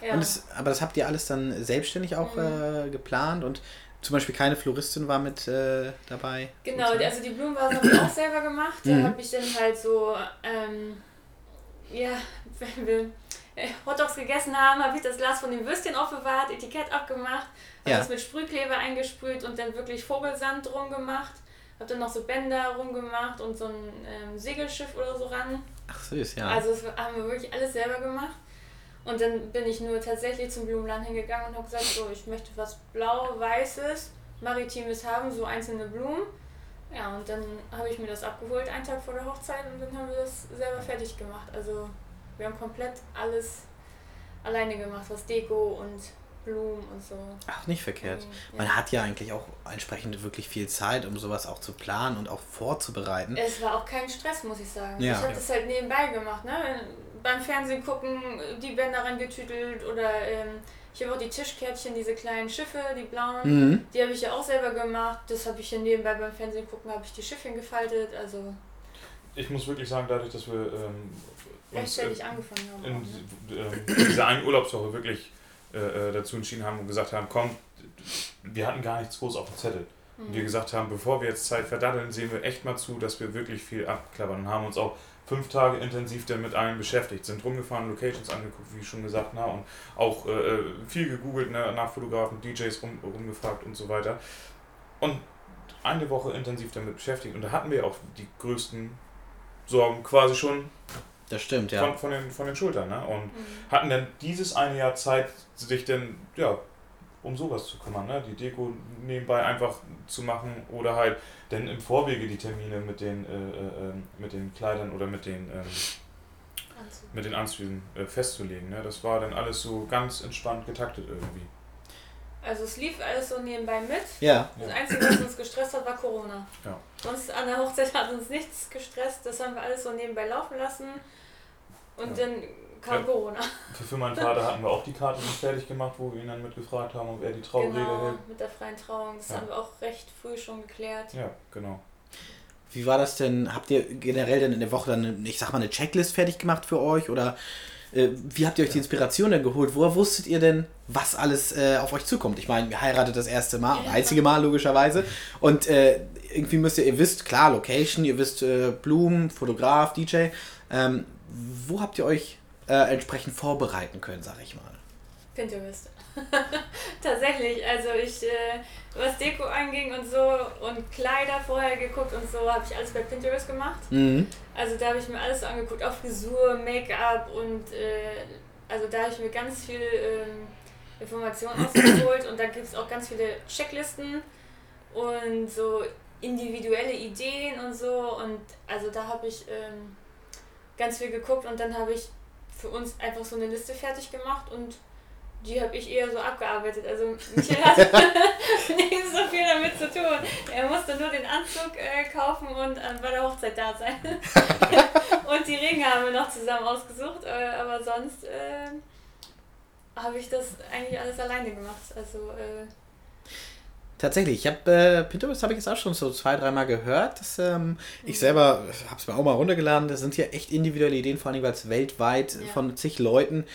Ja. Das, aber das habt ihr alles dann selbstständig auch mhm. äh, geplant und zum Beispiel keine Floristin war mit äh, dabei.
Genau, also die Blumenvasen habe ich auch selber gemacht. Da mhm. habe ich dann halt so, ähm, ja, wenn wir äh, Hotdogs gegessen haben, habe ich das Glas von dem Würstchen aufbewahrt, Etikett abgemacht, habe ja. das mit Sprühkleber eingesprüht und dann wirklich Vogelsand drum gemacht. Habe dann noch so Bänder rumgemacht und so ein ähm, Segelschiff oder so ran.
Ach süß, ja.
Also das haben wir wirklich alles selber gemacht. Und dann bin ich nur tatsächlich zum Blumenland hingegangen und habe gesagt, so, ich möchte was blau-weißes, maritimes haben, so einzelne Blumen. Ja, und dann habe ich mir das abgeholt, einen Tag vor der Hochzeit, und dann haben wir das selber fertig gemacht. Also wir haben komplett alles alleine gemacht, was Deko und Blumen und so.
Ach, nicht verkehrt. Mhm, ja. Man hat ja eigentlich auch entsprechend wirklich viel Zeit, um sowas auch zu planen und auch vorzubereiten.
Es war auch kein Stress, muss ich sagen. Ja. Ich habe das halt nebenbei gemacht. Ne? Beim Fernsehen gucken, die Bänder rangetütelt oder ähm, ich habe auch die Tischkärtchen, diese kleinen Schiffe, die blauen, mhm. die habe ich ja auch selber gemacht. Das habe ich ja nebenbei beim Fernsehen gucken, habe ich die Schiffchen gefaltet. Also
ich muss wirklich sagen, dadurch, dass wir ähm,
rechtzeitig angefangen haben.
In, in, ne? äh, in dieser einen Urlaubswoche wirklich äh, äh, dazu entschieden haben und gesagt haben, komm, wir hatten gar nichts groß auf dem Zettel. Mhm. Und wir gesagt haben, bevor wir jetzt Zeit verdaddeln, sehen wir echt mal zu, dass wir wirklich viel abklappern und haben uns auch fünf Tage intensiv damit allen beschäftigt, sind rumgefahren, Locations angeguckt, wie schon gesagt, na, und auch äh, viel gegoogelt ne, nach Fotografen, DJs rum, rumgefragt und so weiter. Und eine Woche intensiv damit beschäftigt und da hatten wir auch die größten Sorgen quasi schon
das stimmt, ja.
Von, von, den, von den Schultern. Ne? Und mhm. hatten dann dieses eine Jahr Zeit, sich dann ja, um sowas zu kümmern. Ne? Die Deko nebenbei einfach zu machen oder halt dann im Vorwege die Termine mit den, äh, äh, ähm, mit den Kleidern oder mit den, ähm, mit den Anzügen äh, festzulegen. Ne? Das war dann alles so ganz entspannt getaktet irgendwie.
Also es lief alles so nebenbei mit.
Ja.
Das Einzige, was uns gestresst hat, war Corona. Ja. Sonst an der Hochzeit hat uns nichts gestresst. Das haben wir alles so nebenbei laufen lassen. Und ja. dann kam ja. Corona.
Für, für meinen Vater hatten wir auch die Karte nicht fertig gemacht, wo wir ihn dann mitgefragt haben, ob er die Trauerrede
genau, hält. mit der freien Trauung. Das ja. haben wir auch recht früh schon geklärt.
Ja, genau.
Wie war das denn? Habt ihr generell dann in der Woche dann, ich sag mal, eine Checklist fertig gemacht für euch? Oder äh, wie habt ihr euch die Inspiration denn geholt? Woher wusstet ihr denn, was alles äh, auf euch zukommt? Ich meine, ihr heiratet das erste Mal, ja. einzige Mal logischerweise. Und äh, irgendwie müsst ihr, ihr wisst, klar, Location, ihr wisst äh, Blumen, Fotograf, DJ. Ähm, wo habt ihr euch äh, entsprechend vorbereiten können, sag ich mal?
Pinterest. Tatsächlich, also ich, äh, was Deko anging und so und Kleider vorher geguckt und so, habe ich alles bei Pinterest gemacht. Mhm. Also da habe ich mir alles so angeguckt, auch Frisur, Make-up und äh, also da habe ich mir ganz viel ähm, Informationen ausgeholt und da gibt es auch ganz viele Checklisten und so individuelle Ideen und so und also da habe ich ähm, ganz viel geguckt und dann habe ich für uns einfach so eine Liste fertig gemacht und die habe ich eher so abgearbeitet. Also Michael hat nicht so viel damit zu tun. Er musste nur den Anzug äh, kaufen und äh, bei der Hochzeit da sein. und die Ringe haben wir noch zusammen ausgesucht, äh, aber sonst äh, habe ich das eigentlich alles alleine gemacht. Also äh,
Tatsächlich, ich habe äh, Pinterest habe ich jetzt auch schon so zwei, dreimal gehört. Dass, ähm, ich selber habe es mir auch mal runtergeladen. Das sind hier echt individuelle Ideen, vor allem weil es weltweit ja. von zig Leuten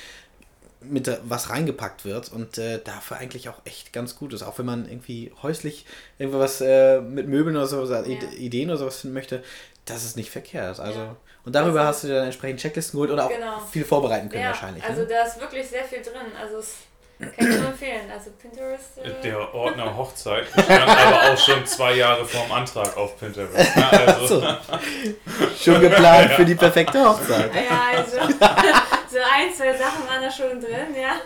mit was reingepackt wird und äh, dafür eigentlich auch echt ganz gut ist. Auch wenn man irgendwie häuslich irgendwas äh, mit Möbeln oder so, ja. Ideen oder sowas finden möchte, das ist nicht verkehrt. Also, ja. Und darüber also, hast du dann entsprechend Checklisten geholt oder auch genau. viel vorbereiten können
ja,
wahrscheinlich.
Also ne? da ist wirklich sehr viel drin. Also es kann ich nur empfehlen. Also Pinterest. Äh
der Ordner Hochzeit stand aber auch schon zwei Jahre vorm Antrag auf Pinterest. Ja, also. so.
Schon geplant für die perfekte Hochzeit.
Ja, also so ein, zwei Sachen waren da schon drin, ja.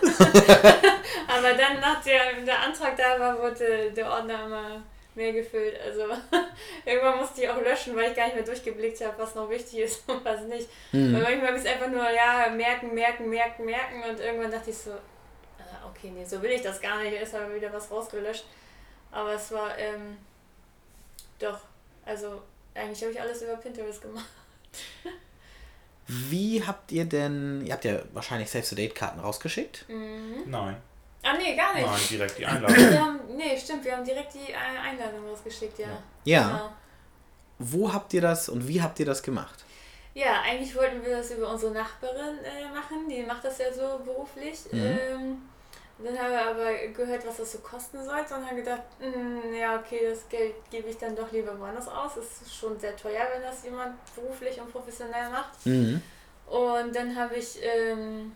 aber dann, nachdem der Antrag da war, wurde der Ordner immer mehr gefüllt. Also irgendwann musste ich auch löschen, weil ich gar nicht mehr durchgeblickt habe, was noch wichtig ist und was nicht. Mhm. Weil manchmal habe ich es einfach nur, ja, merken, merken, merken, merken und irgendwann dachte ich so, okay, nee, so will ich das gar nicht, ist aber wieder was rausgelöscht. Aber es war, ähm, doch, also eigentlich habe ich alles über Pinterest gemacht.
Wie habt ihr denn, ihr habt ja wahrscheinlich Save-the-Date-Karten rausgeschickt?
Mhm. Nein.
Ah, nee, gar nicht.
Nein, direkt die Einladung.
wir haben, nee, stimmt, wir haben direkt die Einladung rausgeschickt, ja.
Ja. Genau. Wo habt ihr das und wie habt ihr das gemacht?
Ja, eigentlich wollten wir das über unsere Nachbarin äh, machen, die macht das ja so beruflich. Mhm. Ähm, dann haben wir aber gehört, was das so kosten sollte und haben gedacht, mh, hm, ja, okay, das Geld gebe ich dann doch lieber woanders aus. Das ist schon sehr teuer, wenn das jemand beruflich und professionell macht. Mhm. Und dann habe ich ähm,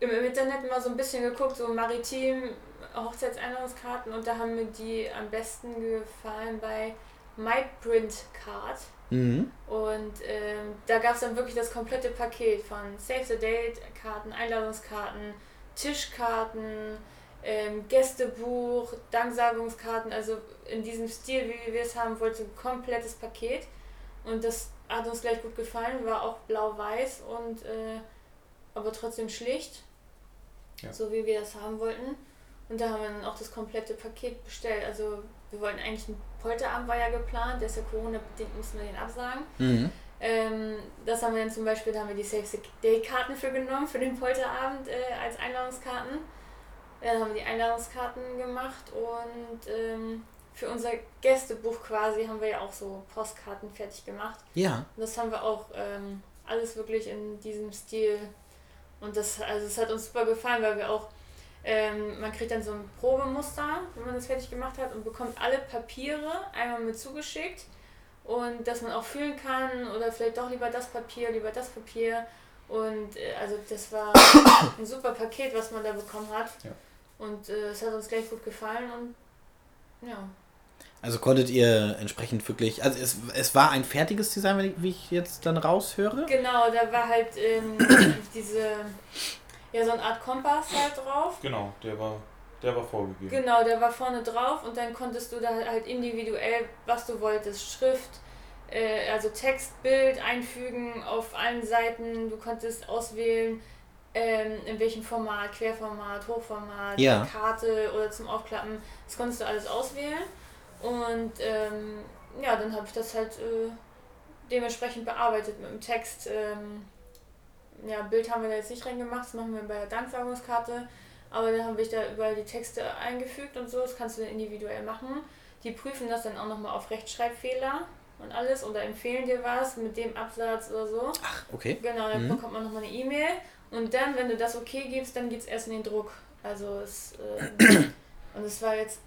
im, im, Internet mal so ein bisschen geguckt, so maritim Hochzeitseinladungskarten und da haben mir die am besten gefallen bei MyPrintCard. Mhm. Und ähm, da gab es dann wirklich das komplette Paket von Save the Date, Karten, Einladungskarten, Tischkarten, ähm, Gästebuch, Danksagungskarten, also in diesem Stil, wie wir es haben wollten, komplettes Paket. Und das hat uns gleich gut gefallen, war auch blau-weiß und äh, aber trotzdem schlicht, ja. so wie wir das haben wollten. Und da haben wir dann auch das komplette Paket bestellt. Also wir wollten eigentlich einen Polterabend war ja geplant, der ist ja Corona-bedingt, mussten wir den absagen. Mhm. Ähm, das haben wir dann zum Beispiel, da haben wir die Save the Day-Karten für genommen, für den Polterabend äh, als Einladungskarten. Dann haben wir die Einladungskarten gemacht und ähm, für unser Gästebuch quasi haben wir ja auch so Postkarten fertig gemacht.
Ja.
Und das haben wir auch ähm, alles wirklich in diesem Stil. Und das, also es hat uns super gefallen, weil wir auch, ähm, man kriegt dann so ein Probemuster, wenn man das fertig gemacht hat und bekommt alle Papiere einmal mit zugeschickt und dass man auch fühlen kann oder vielleicht doch lieber das Papier, lieber das Papier. Und äh, also das war ein super Paket, was man da bekommen hat. Ja. Und äh, es hat uns gleich gut gefallen und ja.
Also konntet ihr entsprechend wirklich, also es, es war ein fertiges Design, wie ich jetzt dann raushöre?
Genau, da war halt ähm, diese, ja so eine Art Kompass halt drauf.
Genau, der war, der war vorgegeben.
Genau, der war vorne drauf und dann konntest du da halt individuell, was du wolltest, Schrift, äh, also Text, Bild einfügen auf allen Seiten. Du konntest auswählen, ähm, in welchem Format, Querformat, Hochformat,
Ja.
Karte oder zum Aufklappen. Das konntest du alles auswählen. Und ähm, ja, dann habe ich das halt äh, dementsprechend bearbeitet mit dem Text. Ähm, ja, Bild haben wir da jetzt nicht reingemacht, das machen wir bei der Danksagungskarte. Aber dann habe ich da überall die Texte eingefügt und so, das kannst du dann individuell machen. Die prüfen das dann auch nochmal auf Rechtschreibfehler und alles oder empfehlen dir was mit dem Absatz oder so.
Ach, okay.
Genau, dann
Mhm.
bekommt man nochmal eine E-Mail und dann, wenn du das okay gibst, dann geht es erst in den Druck. Also es, äh, und es war jetzt,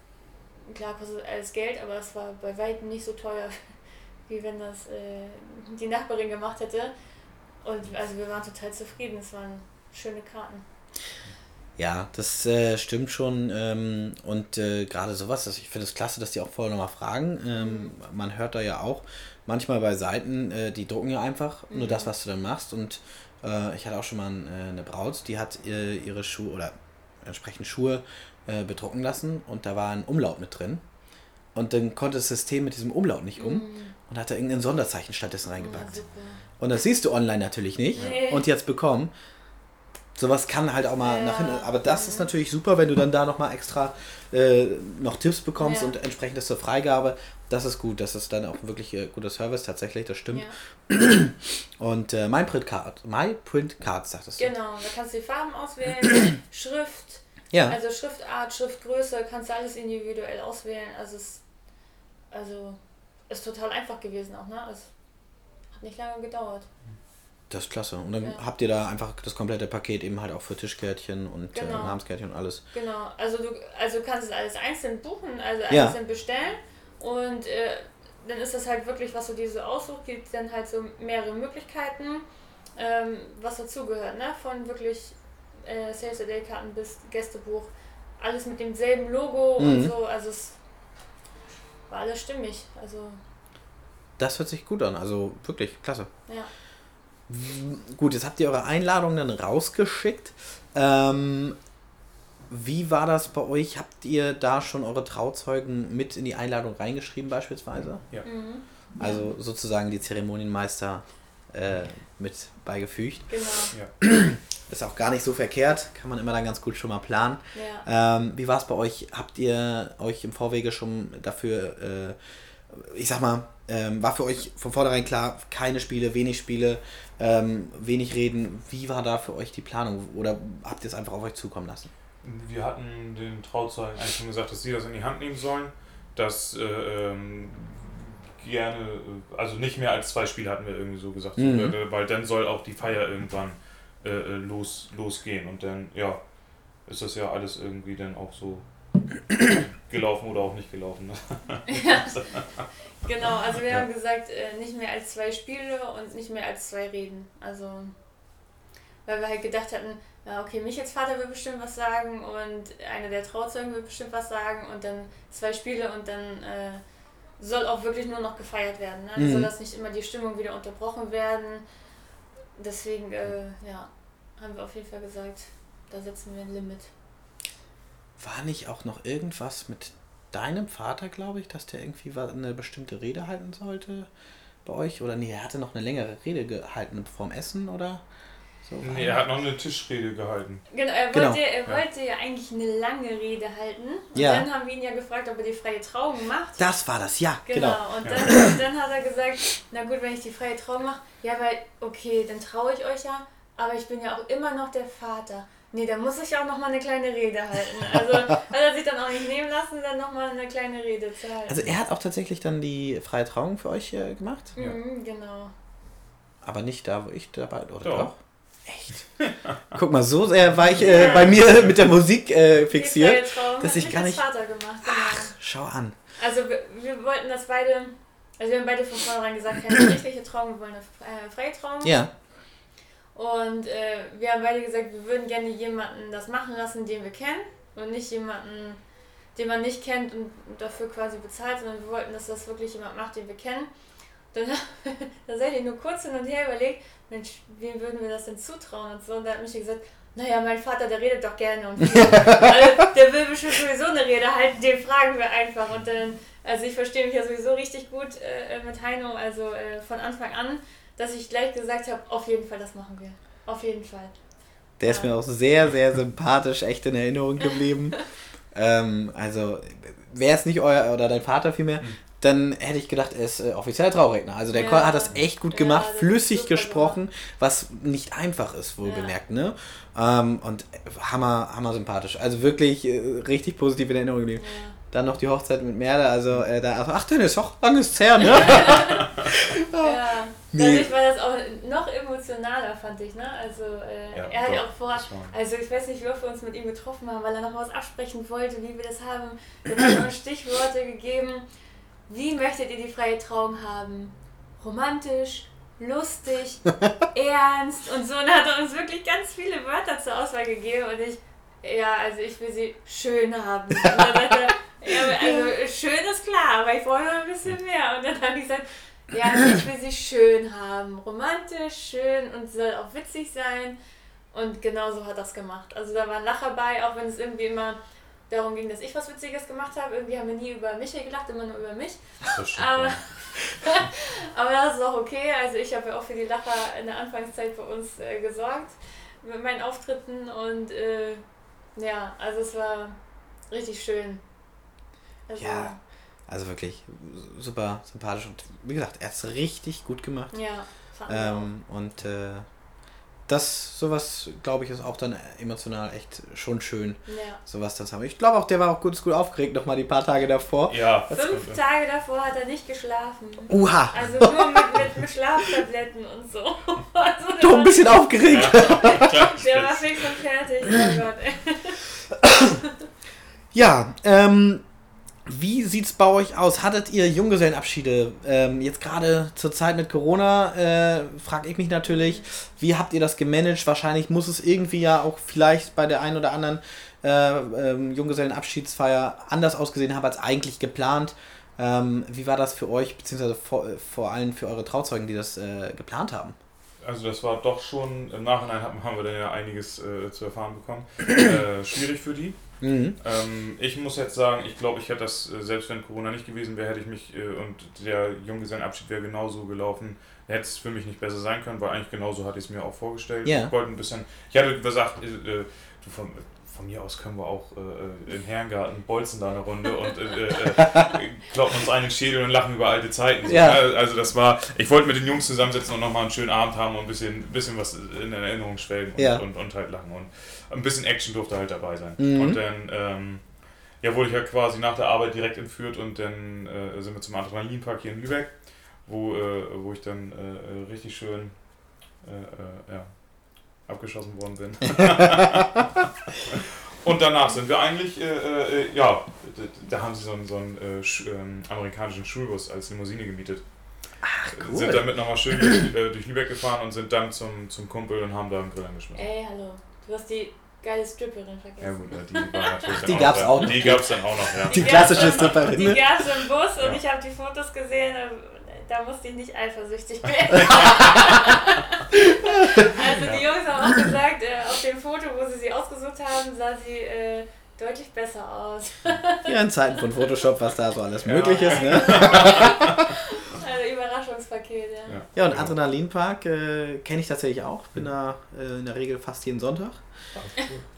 klar kostet alles Geld, aber es war bei weitem nicht so teuer, wie wenn das äh, die Nachbarin gemacht hätte. Und also wir waren total zufrieden, es waren schöne Karten.
Ja, das äh, stimmt schon. Ähm, und äh, gerade sowas, das, ich finde es klasse, dass die auch vorher nochmal fragen. Ähm, man hört da ja auch manchmal bei Seiten, äh, die drucken ja einfach nur
Mhm.
das, was du dann machst. Und äh, ich hatte auch schon mal äh, eine Braut, die hat äh, ihre Schuhe oder entsprechend Schuhe bedrucken lassen und da war ein Umlaut mit drin. Und dann konnte das System mit diesem Umlaut nicht um
Mhm.
und hat da irgendein Sonderzeichen stattdessen
Ja,
reingepackt.
super.
Und das siehst du online natürlich nicht.
Nee.
Und jetzt bekommen. Sowas kann halt auch mal
Ja.
nach hinten. Aber das ist
Mhm.
natürlich super, wenn du dann da nochmal extra äh, noch Tipps bekommst
Ja.
und entsprechend das zur Freigabe. Das ist gut. Das ist dann auch wirklich äh, guter Service, tatsächlich, das stimmt.
Ja.
Und äh, mein Print Card, My Print Cards, sagtest du.
Genau, da kannst du die Farben auswählen, Schrift,
Ja.
also Schriftart, Schriftgröße, kannst du alles individuell auswählen. Also es also ist total einfach gewesen auch, ne? Es hat nicht lange gedauert.
Das ist klasse. Und dann
Ja.
habt ihr da einfach das komplette Paket eben halt auch für Tischkärtchen und äh,
Genau.
Namenskärtchen und alles.
Genau, also du also kannst es alles einzeln buchen, also
Ja.
einzeln bestellen und äh, dann ist das halt wirklich, was du dir so aussuchst, gibt dann halt so mehrere Möglichkeiten, ähm, was dazugehört, ne? Von wirklich äh, Sales a Day Karten bis Gästebuch, alles mit demselben Logo und
Mhm.
so, also es war alles stimmig, also
Das hört sich gut an. Also wirklich klasse.
ja.
Gut, jetzt habt ihr eure Einladung dann rausgeschickt. Ähm, wie war das bei euch? Habt ihr da schon eure Trauzeugen mit in die Einladung reingeschrieben beispielsweise?
Ja.
Mhm.
Also sozusagen die Zeremonienmeister äh, mit beigefügt.
Genau,
Ist auch gar nicht so verkehrt, kann man immer dann ganz gut schon mal planen.
ja.
Ähm, wie war es bei euch? Habt ihr euch im Vorwege schon dafür, äh, ich sag mal, ähm, war für euch von vornherein klar, keine Spiele, wenig Spiele, ähm, wenig reden? Wie war da für euch die Planung? Oder habt ihr es einfach auf euch zukommen lassen?
Wir hatten den Trauzeugen eigentlich schon gesagt, dass sie das in die Hand nehmen sollen. Dass äh, ähm, gerne, also nicht mehr als zwei Spiele hatten wir irgendwie so gesagt.
Mhm.
Weil dann soll auch die Feier irgendwann äh, äh, los, losgehen. Und dann, ja, ist das ja alles irgendwie dann auch so gelaufen oder auch nicht gelaufen. Ne?
Genau, also wir
Ja.
haben gesagt, äh, nicht mehr als zwei Spiele und nicht mehr als zwei Reden. Also, weil wir halt gedacht hatten, ja, okay, mich als Vater will bestimmt was sagen und einer der Trauzeugen will bestimmt was sagen und dann zwei Spiele und dann äh, soll auch wirklich nur noch gefeiert werden. Ne?
Mhm.
Soll das nicht immer die Stimmung wieder unterbrochen werden. Deswegen, äh, ja, haben wir auf jeden Fall gesagt, da setzen wir ein Limit.
War nicht auch noch irgendwas mit deinem Vater, glaube ich, dass der irgendwie eine bestimmte Rede halten sollte bei euch? Oder nee, er hatte noch eine längere Rede gehalten vorm Essen oder so?
Nee, er hat noch eine Tischrede gehalten.
Genau, er
Genau.
wollte, er
Ja.
wollte ja eigentlich eine lange Rede halten. Und
Ja.
dann haben wir ihn ja gefragt, ob er die freie Trauung macht.
Das war das, ja,
Genau,
genau.
und
Ja.
dann, dann hat er gesagt, na gut, wenn ich die freie Trauung mache, ja, weil, okay, dann traue ich euch ja, aber ich bin ja auch immer noch der Vater. Nee, dann muss ich auch noch mal eine kleine Rede halten. Also hat er sich dann auch nicht nehmen lassen, dann noch mal eine kleine Rede zu halten.
Also er hat auch tatsächlich dann die freie Trauung für euch äh, gemacht,
Ja.
Mhm, genau.
aber nicht da, wo ich dabei oder
Doch.
doch? Echt? Guck mal, so sehr war ich äh, bei mir mit der Musik äh,
Die
fixiert.
freie Trauung
dass
hat
ich gar nicht-
Vater gemacht. Genau.
Schau an.
Also wir, wir wollten das beide, also wir haben beide von vornherein gesagt, keine kirchliche Trauung, wir wollen eine äh, freie Trauung.
Ja,
Und äh, wir haben beide gesagt, wir würden gerne jemanden das machen lassen, den wir kennen und nicht jemanden, den man nicht kennt und dafür quasi bezahlt, sondern wir wollten, dass das wirklich jemand macht, den wir kennen. Dann tatsächlich nur kurz hin und her überlegt, Mensch, wem würden wir das denn zutrauen und so. Und da hat Michi gesagt, naja, mein Vater, der redet doch gerne und also, der will bestimmt sowieso eine Rede halten, den fragen wir einfach. Und dann, also ich verstehe mich ja sowieso richtig gut äh, mit Heino, also äh, von Anfang an, dass ich gleich gesagt habe, auf jeden Fall, das machen wir. Auf jeden Fall.
Der ja. ist mir auch sehr, sehr sympathisch, echt in Erinnerung geblieben. ähm, also, wäre es nicht euer oder dein Vater vielmehr, mhm dann hätte ich gedacht, er ist äh, offizieller Trauredner. Also der ja. hat das echt gut gemacht, ja, flüssig gesprochen, gemacht. was nicht einfach ist, wohlgemerkt, ja. ne? Ähm, und hammer, hammer sympathisch. Also wirklich äh, richtig positiv in Erinnerung geblieben. Ja. Dann noch die Hochzeit mit Merle, also äh, da, also, ach, dann ist auch langes her, ne?
ja, nee. dadurch war das auch noch emotionaler, fand ich, ne? Also äh, ja, er hat ja auch vor, also ich weiß nicht, wie oft wir uns mit ihm getroffen haben, weil er noch was absprechen wollte, wie wir das haben. Er hat uns Stichworte gegeben wie möchtet ihr die freie Trauung haben? Romantisch, lustig, ernst und so. Und er hat uns wirklich ganz viele Wörter zur Auswahl gegeben und ich, ja, also ich will sie schön haben. Ja, also schön ist klar, aber ich brauche noch ein bisschen mehr. Und dann habe ich gesagt, ja, also ich will sie schön haben. Romantisch, schön und soll auch witzig sein. Und genau so hat das gemacht. Also da war ein Lacher bei, auch wenn es irgendwie immer darum ging, dass ich was Witziges gemacht habe. Irgendwie haben wir nie über mich gelacht, immer nur über mich. Das aber, aber das ist auch okay. Also ich habe ja auch für die Lacher in der Anfangszeit bei uns äh, gesorgt mit meinen Auftritten und äh, ja, also es war richtig schön.
Also, ja, also wirklich super sympathisch und wie gesagt, er hat es richtig gut gemacht. Ja, ähm, Und äh, das, sowas, glaube ich, ist auch dann emotional echt schon schön. Ja. Sowas das haben. Ich glaube auch, der war auch gut, gut aufgeregt, nochmal die paar Tage davor.
Ja. Fünf gut, Tage davor hat er nicht geschlafen. Uha. Also nur mit, mit, mit Schlaftabletten und so. Also
Doch ein bisschen aufgeregt. Ja,
der war fix und fertig. Oh Gott,
ja, ähm, wie sieht es bei euch aus? Hattet ihr Junggesellenabschiede? Ähm, jetzt gerade zur Zeit mit Corona äh, frage ich mich natürlich, wie habt ihr das gemanagt? Wahrscheinlich muss es irgendwie ja auch vielleicht bei der einen oder anderen äh, ähm, Junggesellenabschiedsfeier anders ausgesehen haben als eigentlich geplant. Ähm, wie war das für euch, beziehungsweise vor, vor allem für eure Trauzeugen, die das äh, geplant haben?
Also das war doch schon, im Nachhinein haben, wir dann ja einiges äh, zu erfahren bekommen, äh, schwierig für die. Mhm. Ähm, ich muss jetzt sagen, ich glaube, ich hätte das, äh, selbst wenn Corona nicht gewesen wäre, hätte ich mich äh, und der Junggesellenabschied wäre genauso gelaufen, hätte es für mich nicht besser sein können, weil eigentlich genauso hatte ich es mir auch vorgestellt. Yeah. Ich wollte ein bisschen, ich hatte gesagt, äh, du von, von mir aus können wir auch äh, im Herrengarten bolzen da eine Runde und äh, äh, kloppen uns einen Schädel und lachen über alte Zeiten. So, ja. Ne? Also das war, ich wollte mit den Jungs zusammensitzen und nochmal einen schönen Abend haben und ein bisschen, bisschen was in Erinnerung schwelgen und, ja. und, und, halt lachen. Und ein bisschen Action durfte halt dabei sein. Mhm. Und dann ähm, ja, wurde ich ja quasi nach der Arbeit direkt entführt und dann äh, sind wir zum Adrenalinpark hier in Lübeck, wo, äh, wo ich dann äh, richtig schön ja, abgeschossen worden bin. und danach sind wir eigentlich, äh, äh, ja, da haben sie so einen, so einen äh, ähm, amerikanischen Schulbus als Limousine gemietet. Ach, cool. Sind damit nochmal schön durch, äh, durch Lübeck gefahren und sind dann zum, zum Kumpel und haben da einen Grill angeschmissen.
Ey, hallo. Du hast die geile Stripperin vergessen. Ja gut,
die war natürlich Die gab's auch noch.
Die gab's dann auch noch, ja.
Die, die klassische Stripperin.
Die gab's im Bus und ich habe die Fotos gesehen da musste ich nicht eifersüchtig werden. also die Jungs haben auch gesagt, äh, auf dem Foto, wo sie sie ausgesucht haben, sah sie äh, deutlich besser aus.
ja, in Zeiten von Photoshop, was da so alles ja. möglich ist. Ne?
also Überraschungspaket, ja.
Ja, und Adrenalinpark äh, kenne ich tatsächlich auch. Bin da äh, in der Regel fast jeden Sonntag.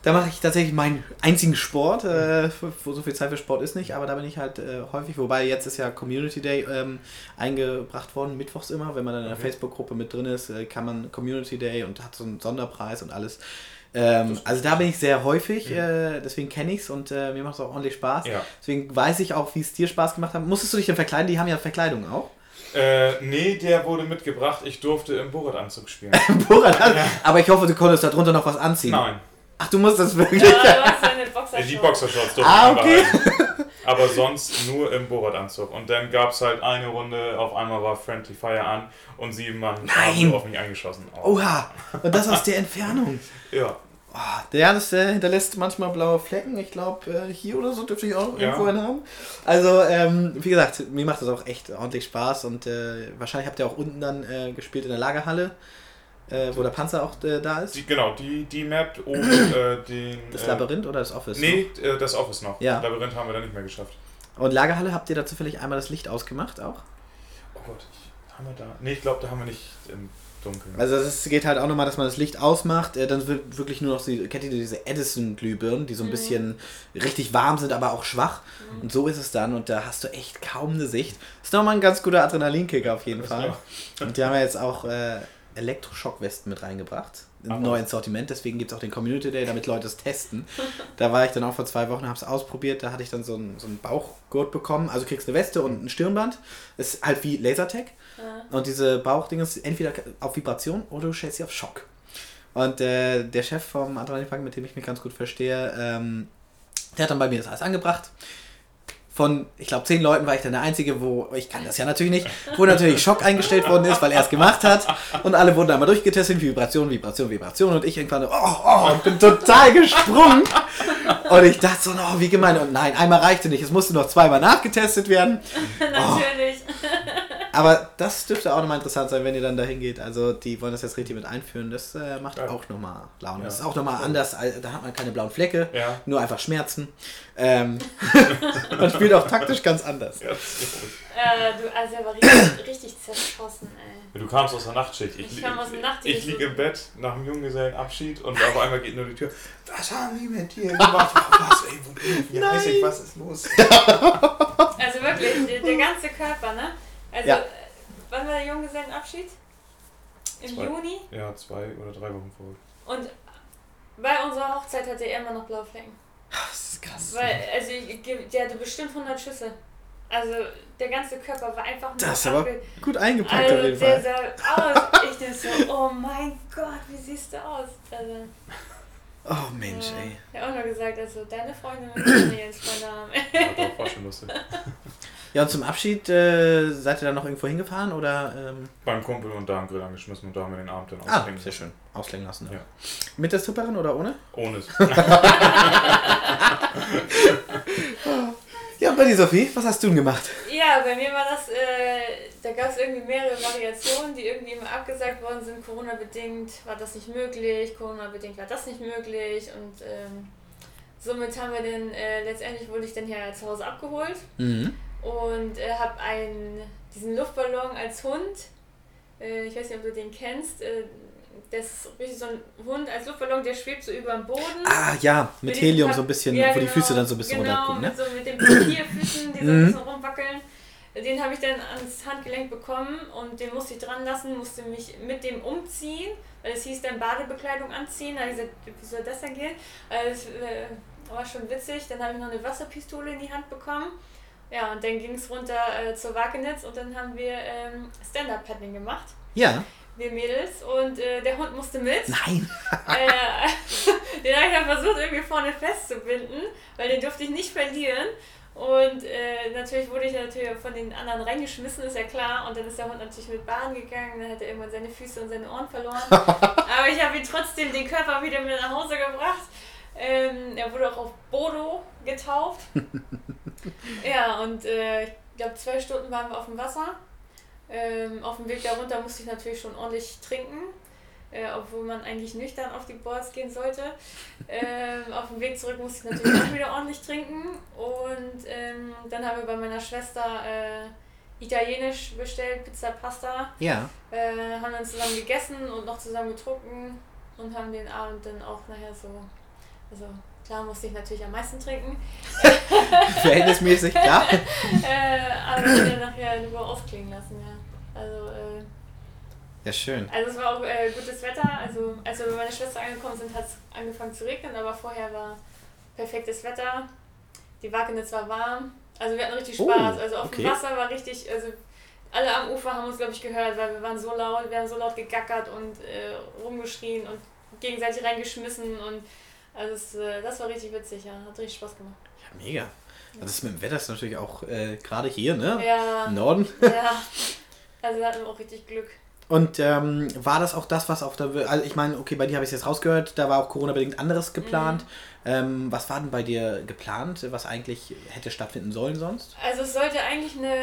Da mache ich tatsächlich meinen einzigen Sport, äh, wo so viel Zeit für Sport ist nicht, aber da bin ich halt äh, häufig, wobei jetzt ist ja Community Day ähm, eingebracht worden, mittwochs immer, wenn man dann in der okay. Facebook-Gruppe mit drin ist, äh, kann man Community Day und hat so einen Sonderpreis und alles. Ähm, also da bin ich sehr häufig, mhm. äh, deswegen kenne ich es und äh, mir macht es auch ordentlich Spaß. Ja. Deswegen weiß ich auch, wie es dir Spaß gemacht hat. Musstest du dich denn verkleiden? Die haben ja Verkleidung auch.
Äh, nee, der wurde mitgebracht. Ich durfte im Borat-Anzug spielen.
Borat-Anzug? Ja. Aber ich hoffe, du konntest darunter noch was anziehen.
Nein.
Ach, du musst das wirklich?
Ja, du hast deine
Boxershorts. Die Boxershorts durfte ah, okay. Aber sonst nur im Borat-Anzug. Und dann gab es halt eine Runde, auf einmal war Friendly Fire an und sieben Mann haben auf mich eingeschossen.
Oh. Oha, und das aus der Entfernung?
Ja.
Oh, der das äh, hinterlässt manchmal blaue Flecken. Ich glaube, äh, hier oder so dürfte ich auch ja. irgendwo einen haben. Also, ähm, wie gesagt, mir macht das auch echt ordentlich Spaß und äh, wahrscheinlich habt ihr auch unten dann äh, gespielt in der Lagerhalle. Äh, wo der Panzer auch äh, da ist?
Die, genau, die, die Map oben äh, den.
Das Labyrinth oder das Office?
Nee, noch? das Office noch.
Ja.
Labyrinth haben wir dann nicht mehr geschafft.
Und Lagerhalle, habt ihr da zufällig einmal das Licht ausgemacht auch?
Oh Gott, ich, haben wir da. Nee, ich glaube, da haben wir nicht im Dunkeln.
Also es geht halt auch nochmal, dass man das Licht ausmacht, äh, dann wird wirklich nur noch, die, kennt ihr diese Edison-Glühbirnen, die so ein mhm. bisschen richtig warm sind, aber auch schwach. Mhm. Und so ist es dann und da hast du echt kaum eine Sicht. Das ist nochmal ein ganz guter Adrenalinkicker auf jeden Fall. Und die haben ja jetzt auch äh, Elektroschockwesten mit reingebracht. Ein neues Sortiment, deswegen gibt es auch den Community Day, damit Leute es testen. da war ich dann auch vor zwei Wochen, habe es ausprobiert, da hatte ich dann so einen, so einen Bauchgurt bekommen. Also kriegst eine Weste und ein Stirnband. ist halt wie Lasertag. Ja. Und diese Bauchdinge ist entweder auf Vibration oder du stellst sie auf Schock. Und äh, der Chef vom Adrenalinpark, mit dem ich mich ganz gut verstehe, ähm, der hat dann bei mir das alles angebracht von, ich glaube, zehn Leuten war ich dann der Einzige, wo, ich kann das ja natürlich nicht, wo natürlich Schock eingestellt worden ist, weil er es gemacht hat. Und alle wurden einmal durchgetestet, Vibration, Vibration, Vibration. Und ich irgendwann, oh, oh, und bin total gesprungen. Und ich dachte so, oh, wie gemein. Und nein, einmal reichte nicht, es musste noch zweimal nachgetestet werden.
natürlich.
Aber das dürfte auch nochmal interessant sein, wenn ihr dann dahin geht. Also die wollen das jetzt richtig mit einführen. Das äh, macht ja. auch nochmal Laune. Ja. Das ist auch nochmal anders. Da hat man keine blauen Flecke,
ja.
nur einfach Schmerzen. Ähm, man spielt auch taktisch ganz anders. Ja,
äh, du, also er war richtig, richtig zerschossen, ey.
Du kamst aus der Nachtschicht.
Ich, ich, aus
der Nachtschicht. ich liege im Bett nach dem Junggesellenabschied und auf einmal geht nur die Tür. Was haben die mit dir gemacht? was, ey, wo ich? Weiß ich, was ist los?
also wirklich, der, der ganze Körper, ne? Also, ja. wann war der Junggesellenabschied? Im
zwei,
Juni?
Ja, zwei oder drei Wochen vor.
Und bei unserer Hochzeit hatte er immer noch blaue Flecken.
Das ist krass.
Weil, also, der hatte bestimmt 100 Schüsse. Also, der ganze Körper war einfach nur.
Das ist aber gut eingepackt
also,
auf jeden
der Fall. sah aus. Ich dachte so, oh mein Gott, wie siehst du aus? Also.
Oh Mensch,
ja,
ey.
Er hat auch noch gesagt, also deine Freundin und deine Freunde haben.
Ja, doch, war schon lustig.
Ja, und zum Abschied äh, seid ihr dann noch irgendwo hingefahren oder? Ähm?
Beim Kumpel und da am Grill angeschmissen und da haben wir den Abend dann
ausklingen Ah, sehr schön. Auslängen lassen. Ja. ja. Mit der Stripperin oder ohne?
Ohne.
ja, und bei dir, Sophie, was hast du denn gemacht?
Ja, bei mir war das, äh, da gab es irgendwie mehrere Variationen, die irgendwie immer abgesagt worden sind. Corona-bedingt war das nicht möglich, Corona-bedingt war das nicht möglich und ähm, somit haben wir dann, äh, letztendlich wurde ich dann hier zu Hause abgeholt.
Mhm
und äh, habe diesen Luftballon als Hund. Äh, ich weiß nicht, ob du den kennst. Äh, das ist richtig so ein Hund als Luftballon, der schwebt so über dem Boden.
Ah ja, mit Helium so ein bisschen, ja, wo genau, die Füße dann so ein bisschen
genau,
runtergucken.
Ne? Mit, so, mit den Papierfüßen, die so ein mhm. bisschen rumwackeln. Den habe ich dann ans Handgelenk bekommen und den musste ich dran lassen, musste mich mit dem umziehen, weil es hieß dann Badebekleidung anziehen. Da habe ich gesagt, wie soll das denn gehen? Also, das äh, war schon witzig. Dann habe ich noch eine Wasserpistole in die Hand bekommen ja, und dann ging es runter äh, zur Wagenitz und dann haben wir ähm, Stand-Up-Paddling gemacht.
Ja.
Wir Mädels und äh, der Hund musste mit.
Nein!
äh, den habe ich dann versucht, irgendwie vorne festzubinden, weil den durfte ich nicht verlieren. Und äh, natürlich wurde ich natürlich von den anderen reingeschmissen, ist ja klar. Und dann ist der Hund natürlich mit Bahn gegangen, dann hat er irgendwann seine Füße und seine Ohren verloren. Aber ich habe ihn trotzdem den Körper wieder mit nach Hause gebracht. Ähm, er wurde auch auf Bodo getauft. ja, und äh, ich glaube, zwei Stunden waren wir auf dem Wasser. Ähm, auf dem Weg darunter musste ich natürlich schon ordentlich trinken, äh, obwohl man eigentlich nüchtern auf die Boards gehen sollte. Ähm, auf dem Weg zurück musste ich natürlich auch wieder ordentlich trinken. Und ähm, dann haben wir bei meiner Schwester äh, Italienisch bestellt, Pizza, Pasta.
Ja.
Äh, haben dann zusammen gegessen und noch zusammen getrunken und haben den Abend dann auch nachher so, also Klar musste ich natürlich am meisten trinken.
Verhältnismäßig, klar.
äh, aber dann nachher nur ausklingen lassen, ja. Also, äh,
ja, schön.
Also es war auch äh, gutes Wetter. Also als wir bei meiner Schwester angekommen sind, hat es angefangen zu regnen, aber vorher war perfektes Wetter. Die Wagenitz war warm. Also wir hatten richtig oh, Spaß. Oh, also auf okay. dem Wasser war richtig, also alle am Ufer haben uns, glaube ich, gehört, weil wir waren so laut, wir haben so laut gegackert und äh, rumgeschrien und gegenseitig reingeschmissen und also das, äh, das war richtig witzig, ja. Hat richtig Spaß gemacht.
Ja, mega. Das ist mit dem Wetter ist natürlich auch äh, gerade hier, ne?
Ja.
Im Norden.
ja. Also wir hatten auch richtig Glück.
Und ähm, war das auch das, was auf der. Also ich meine, okay, bei dir habe ich es jetzt rausgehört, da war auch Corona-bedingt anderes geplant. Mhm. Ähm, was war denn bei dir geplant, was eigentlich hätte stattfinden sollen sonst?
Also es sollte eigentlich eine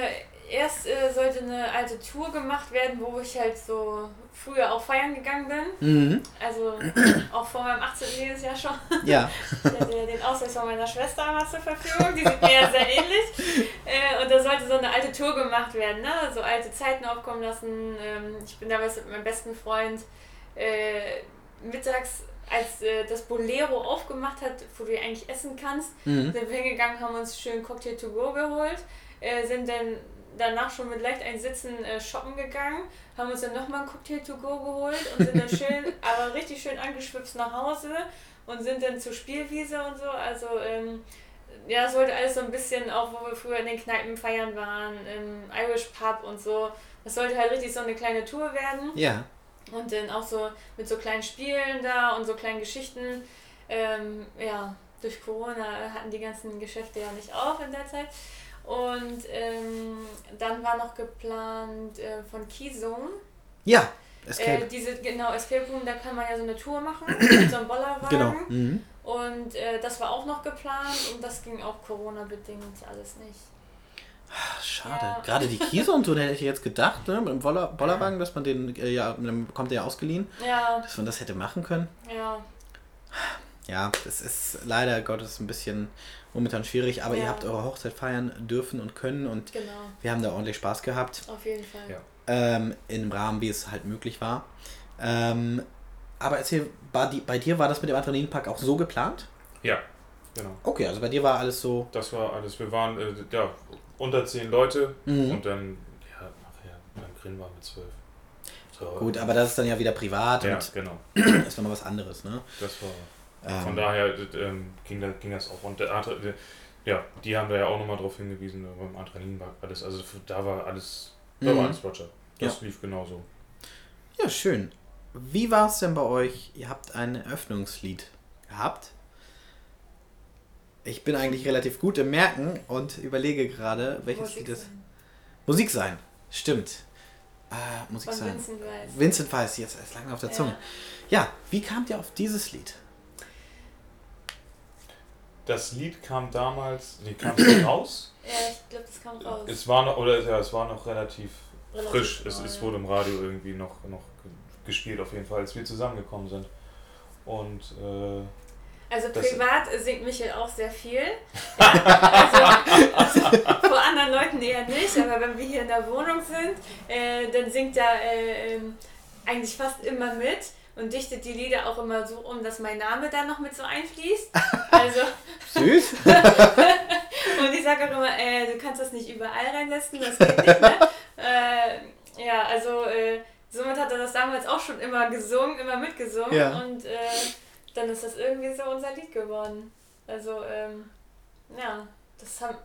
erst äh, sollte eine alte Tour gemacht werden, wo ich halt so früher auch feiern gegangen bin. Mhm. Also auch vor meinem 18. Lebensjahr schon. Ja. Ich hatte den Ausweis von meiner Schwester einmal zur Verfügung, die sieht mir ja sehr ähnlich. Äh, und da sollte so eine alte Tour gemacht werden, ne? so alte Zeiten aufkommen lassen. Ähm, ich bin damals mit meinem besten Freund äh, mittags als äh, das Bolero aufgemacht hat, wo du eigentlich essen kannst, mhm. sind wir hingegangen, haben uns schön Cocktail to go geholt, äh, sind dann danach schon mit leicht einsitzen äh, shoppen gegangen, haben uns dann nochmal ein Cocktail to go geholt und sind dann schön, aber richtig schön angeschwipst nach Hause und sind dann zur Spielwiese und so. Also ähm, ja, es sollte alles so ein bisschen, auch wo wir früher in den Kneipen feiern waren, im Irish Pub und so. Das sollte halt richtig so eine kleine Tour werden. Ja. Und dann auch so mit so kleinen Spielen da und so kleinen Geschichten. Ähm, ja, durch Corona hatten die ganzen Geschäfte ja nicht auf in der Zeit. Und ähm, dann war noch geplant äh, von Keyzone. Ja, Escape. Äh, diese, genau, Escape Room, da kann man ja so eine Tour machen mit so einem Bollerwagen. Genau. Mhm. Und äh, das war auch noch geplant und das ging auch Corona-bedingt alles nicht.
Ah, schade. Ja. Gerade die Keyzone-Tour hätte ich jetzt gedacht, ne, mit dem Boller, Bollerwagen, dass man den, äh, ja, dann bekommt der ja ausgeliehen. Ja. Dass man das hätte machen können. Ja. Ja, es ist leider Gottes ein bisschen momentan schwierig, aber ja. ihr habt eure Hochzeit feiern dürfen und können und genau. wir haben da ordentlich Spaß gehabt.
Auf jeden Fall. Ja.
Ähm, Im Rahmen, wie es halt möglich war. Ähm, aber erzähl, bei, bei dir war das mit dem Adrenalinpark auch so geplant?
Ja, genau.
Okay, also bei dir war alles so.
Das war alles. Wir waren äh, ja, unter zehn Leute mhm. und dann, ja, nachher, beim Grin waren wir zwölf.
So, Gut, aber das ist dann ja wieder privat
ja, und genau.
ist nochmal was anderes, ne?
Das war ähm, Von daher ähm, ging, das, ging das auch. Und der Adre, ja, die haben da ja auch nochmal drauf hingewiesen, beim Adrenalinpark alles. Also da war alles, da mhm. war alles Roger. Das ja. lief genauso.
Ja, schön. Wie war es denn bei euch? Ihr habt ein Eröffnungslied gehabt. Ich bin eigentlich relativ gut im Merken und überlege gerade, welches Musik Lied es ist. Musik sein, stimmt. Äh, Musik Von sein. Vincent Weiss. Vincent Weiss, jetzt ist lange auf der Zunge. Ja. ja, wie kamt ihr auf dieses Lied?
Das Lied kam damals, nee, kam es raus?
Ja, ich glaube, das kam raus.
Es war noch, oder ja, es war noch relativ, relativ frisch. Es, es wurde im Radio irgendwie noch, noch gespielt, auf jeden Fall, als wir zusammengekommen sind. Und äh,
also privat singt Michael auch sehr viel. Also, vor anderen Leuten eher nicht, aber wenn wir hier in der Wohnung sind, äh, dann singt er äh, ähm, eigentlich fast immer mit und dichtet die Lieder auch immer so um, dass mein Name da noch mit so einfließt. Also. Süß. und ich sage auch immer, äh, du kannst das nicht überall reinlassen, das geht nicht, ne? äh, ja, also äh, somit hat er das damals auch schon immer gesungen, immer mitgesungen ja. und äh, dann ist das irgendwie so unser Lied geworden. Also, ähm, ja, das haben,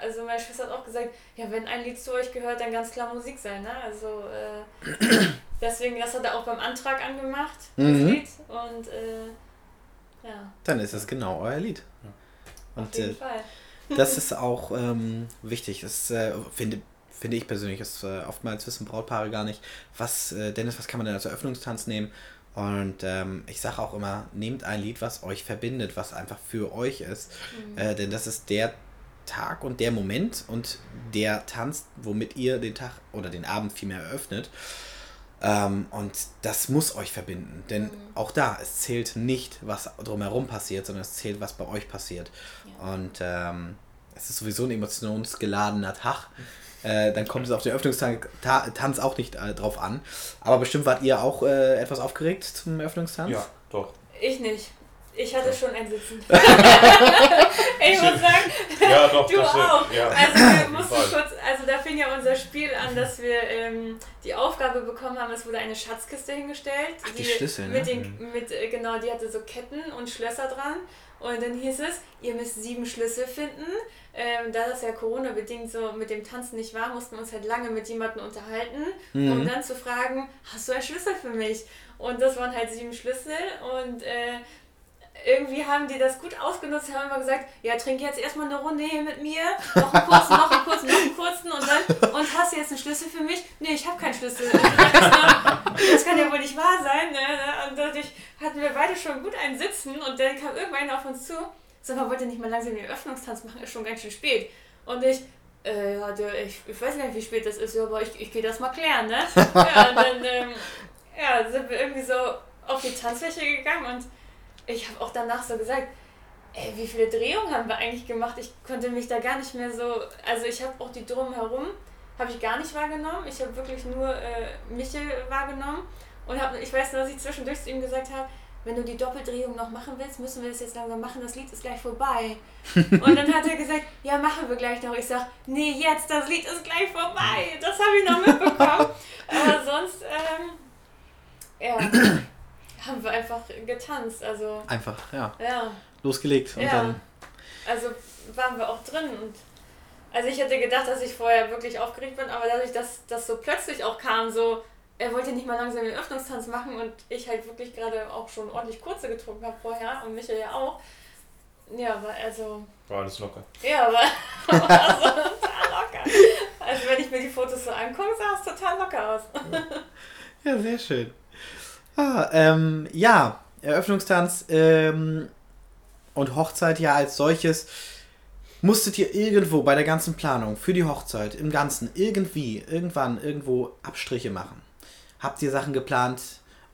also meine Schwester hat auch gesagt, ja, wenn ein Lied zu euch gehört, dann ganz klar Musik sein, ne? Also, äh, Deswegen, das hat er auch beim Antrag angemacht, mhm. das Lied. Und äh, ja.
Dann ist es genau euer Lied.
Und, Auf jeden äh, Fall.
das ist auch ähm, wichtig. Das äh, finde, finde ich persönlich. Das, äh, oftmals wissen Brautpaare gar nicht, was, äh, Dennis, was kann man denn als Eröffnungstanz nehmen? Und ähm, ich sage auch immer, nehmt ein Lied, was euch verbindet, was einfach für euch ist. Mhm. Äh, denn das ist der Tag und der Moment und der Tanz, womit ihr den Tag oder den Abend vielmehr eröffnet. Ähm, und das muss euch verbinden. Denn mhm. auch da, es zählt nicht, was drumherum passiert, sondern es zählt, was bei euch passiert. Ja. Und ähm, es ist sowieso ein emotionsgeladener Tag. Äh, dann kommt es auf den Öffnungstanz auch nicht äh, drauf an. Aber bestimmt wart ihr auch äh, etwas aufgeregt zum Öffnungstanz?
Ja, doch.
Ich nicht. Ich hatte schon ein Sitzen. ich muss sagen, ja, doch, du auch. Ja. Also wir mussten kurz, also da fing ja unser Spiel an, dass wir ähm, die Aufgabe bekommen haben, es wurde eine Schatzkiste hingestellt.
Ach, die, die Schlüssel,
mit ne? den, mit, äh, Genau, die hatte so Ketten und Schlösser dran. Und dann hieß es, ihr müsst sieben Schlüssel finden. Ähm, da das ja Corona-bedingt so mit dem Tanzen nicht war, mussten wir uns halt lange mit jemandem unterhalten, mhm. um dann zu fragen, hast du einen Schlüssel für mich? Und das waren halt sieben Schlüssel und äh, irgendwie haben die das gut ausgenutzt, haben immer gesagt, ja, trink jetzt erstmal eine Runde hier mit mir, noch einen kurzen, noch einen kurzen, noch einen kurzen und dann, und hast du jetzt einen Schlüssel für mich? Nee, ich habe keinen Schlüssel. Das kann ja wohl nicht wahr sein. Ne? Und dadurch hatten wir beide schon gut einen Sitzen und dann kam irgendwann auf uns zu, sag mal, wollt ihr nicht mal langsam den Öffnungstanz machen, ist schon ganz schön spät. Und ich, äh, ja, ich, ich weiß nicht, wie spät das ist, aber ich, ich gehe das mal klären, ne? Ja, und dann ähm, ja, sind wir irgendwie so auf die Tanzfläche gegangen und ich habe auch danach so gesagt, ey, wie viele Drehungen haben wir eigentlich gemacht? Ich konnte mich da gar nicht mehr so, also ich habe auch die drumherum, habe ich gar nicht wahrgenommen. Ich habe wirklich nur äh, Michel wahrgenommen und hab, ich weiß nur, dass ich zwischendurch zu ihm gesagt habe, wenn du die Doppeldrehung noch machen willst, müssen wir das jetzt langsam machen, das Lied ist gleich vorbei. Und dann hat er gesagt, ja, machen wir gleich noch. Ich sag, nee, jetzt, das Lied ist gleich vorbei. Das habe ich noch mitbekommen. Aber sonst, ähm, ja, haben wir einfach getanzt. Also,
einfach, ja.
Ja.
Losgelegt und
ja.
dann.
Also waren wir auch drin und also ich hätte gedacht, dass ich vorher wirklich aufgeregt bin, aber dadurch, dass das so plötzlich auch kam, so, er wollte nicht mal langsam den Öffnungstanz machen und ich halt wirklich gerade auch schon ordentlich kurze getrunken habe vorher und Michael ja auch. Ja, war also.
War alles locker.
Ja, war, war so total locker. Also wenn ich mir die Fotos so angucke, sah es total locker aus.
Ja, sehr schön. Ah, ähm, ja, Eröffnungstanz ähm, und Hochzeit ja als solches. Musstet ihr irgendwo bei der ganzen Planung für die Hochzeit im Ganzen irgendwie, irgendwann, irgendwo Abstriche machen? Habt ihr Sachen geplant,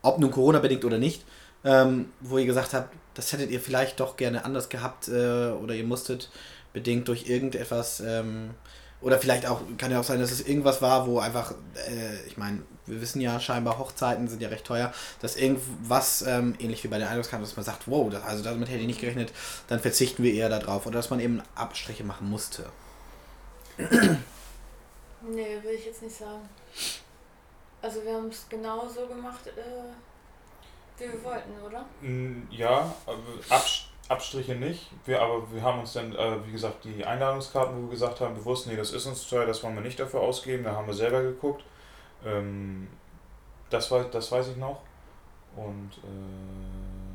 ob nun Corona-bedingt oder nicht, ähm, wo ihr gesagt habt, das hättet ihr vielleicht doch gerne anders gehabt äh, oder ihr musstet bedingt durch irgendetwas ähm, oder vielleicht auch, kann ja auch sein, dass es irgendwas war, wo einfach, äh, ich meine, wir wissen ja scheinbar, Hochzeiten sind ja recht teuer, dass irgendwas, ähm, ähnlich wie bei den Einladungskarten, dass man sagt, wow, das, also damit hätte ich nicht gerechnet, dann verzichten wir eher darauf. Oder dass man eben Abstriche machen musste.
nee, will ich jetzt nicht sagen. Also wir haben es genau so gemacht, äh, wie wir wollten, oder?
Ja, Abstriche Abstriche nicht. Wir, aber wir haben uns dann, äh, wie gesagt, die Einladungskarten, wo wir gesagt haben, bewusst, nee, das ist uns teuer, das wollen wir nicht dafür ausgeben. Da haben wir selber geguckt. Ähm, das, weiß, das weiß ich noch. Und äh,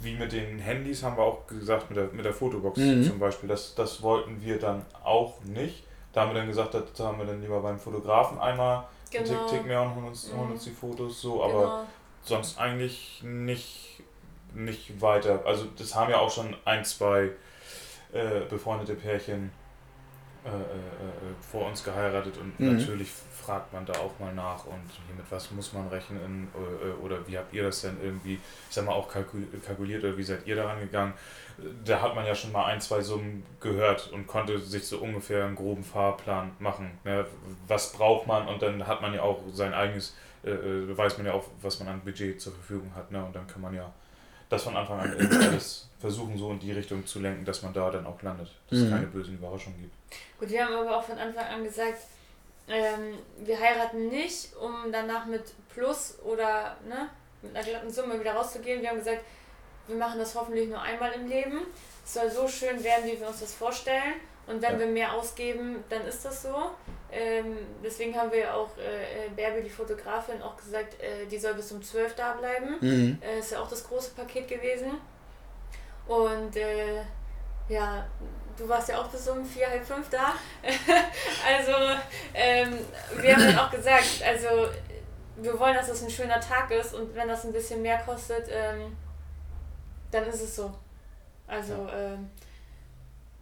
wie mit den Handys haben wir auch gesagt, mit der, mit der Fotobox mhm. zum Beispiel, das, das wollten wir dann auch nicht. Da haben wir dann gesagt, da haben wir dann lieber beim Fotografen einmal genau. einen Tick, Tick mehr und holen uns, mhm. holen uns die Fotos so, aber genau. sonst eigentlich nicht nicht weiter. Also das haben ja auch schon ein, zwei äh, befreundete Pärchen äh, äh, äh, vor uns geheiratet und mhm. natürlich fragt man da auch mal nach und mit was muss man rechnen äh, äh, oder wie habt ihr das denn irgendwie, ich sag mal, auch kalkuliert oder wie seid ihr daran gegangen? Da hat man ja schon mal ein, zwei Summen gehört und konnte sich so ungefähr einen groben Fahrplan machen. Ne? Was braucht man und dann hat man ja auch sein eigenes, äh, weiß man ja auch, was man an Budget zur Verfügung hat. Ne? Und dann kann man ja das von Anfang an alles versuchen, so in die Richtung zu lenken, dass man da dann auch landet. Dass mhm. es keine bösen Überraschungen gibt.
Gut, wir haben aber auch von Anfang an gesagt, ähm, wir heiraten nicht, um danach mit Plus oder ne, mit einer glatten Summe wieder rauszugehen. Wir haben gesagt, wir machen das hoffentlich nur einmal im Leben. Es soll so schön werden, wie wir uns das vorstellen. Und wenn ja. wir mehr ausgeben, dann ist das so. Ähm, deswegen haben wir auch äh, äh, Bärbel, die Fotografin, auch gesagt, äh, die soll bis um 12 da bleiben. Mhm. Äh, ist ja auch das große Paket gewesen. Und äh, ja, du warst ja auch bis um 4, halb 5 da. also ähm, wir haben dann auch gesagt, also wir wollen, dass das ein schöner Tag ist und wenn das ein bisschen mehr kostet, ähm, dann ist es so. Also ja. ähm,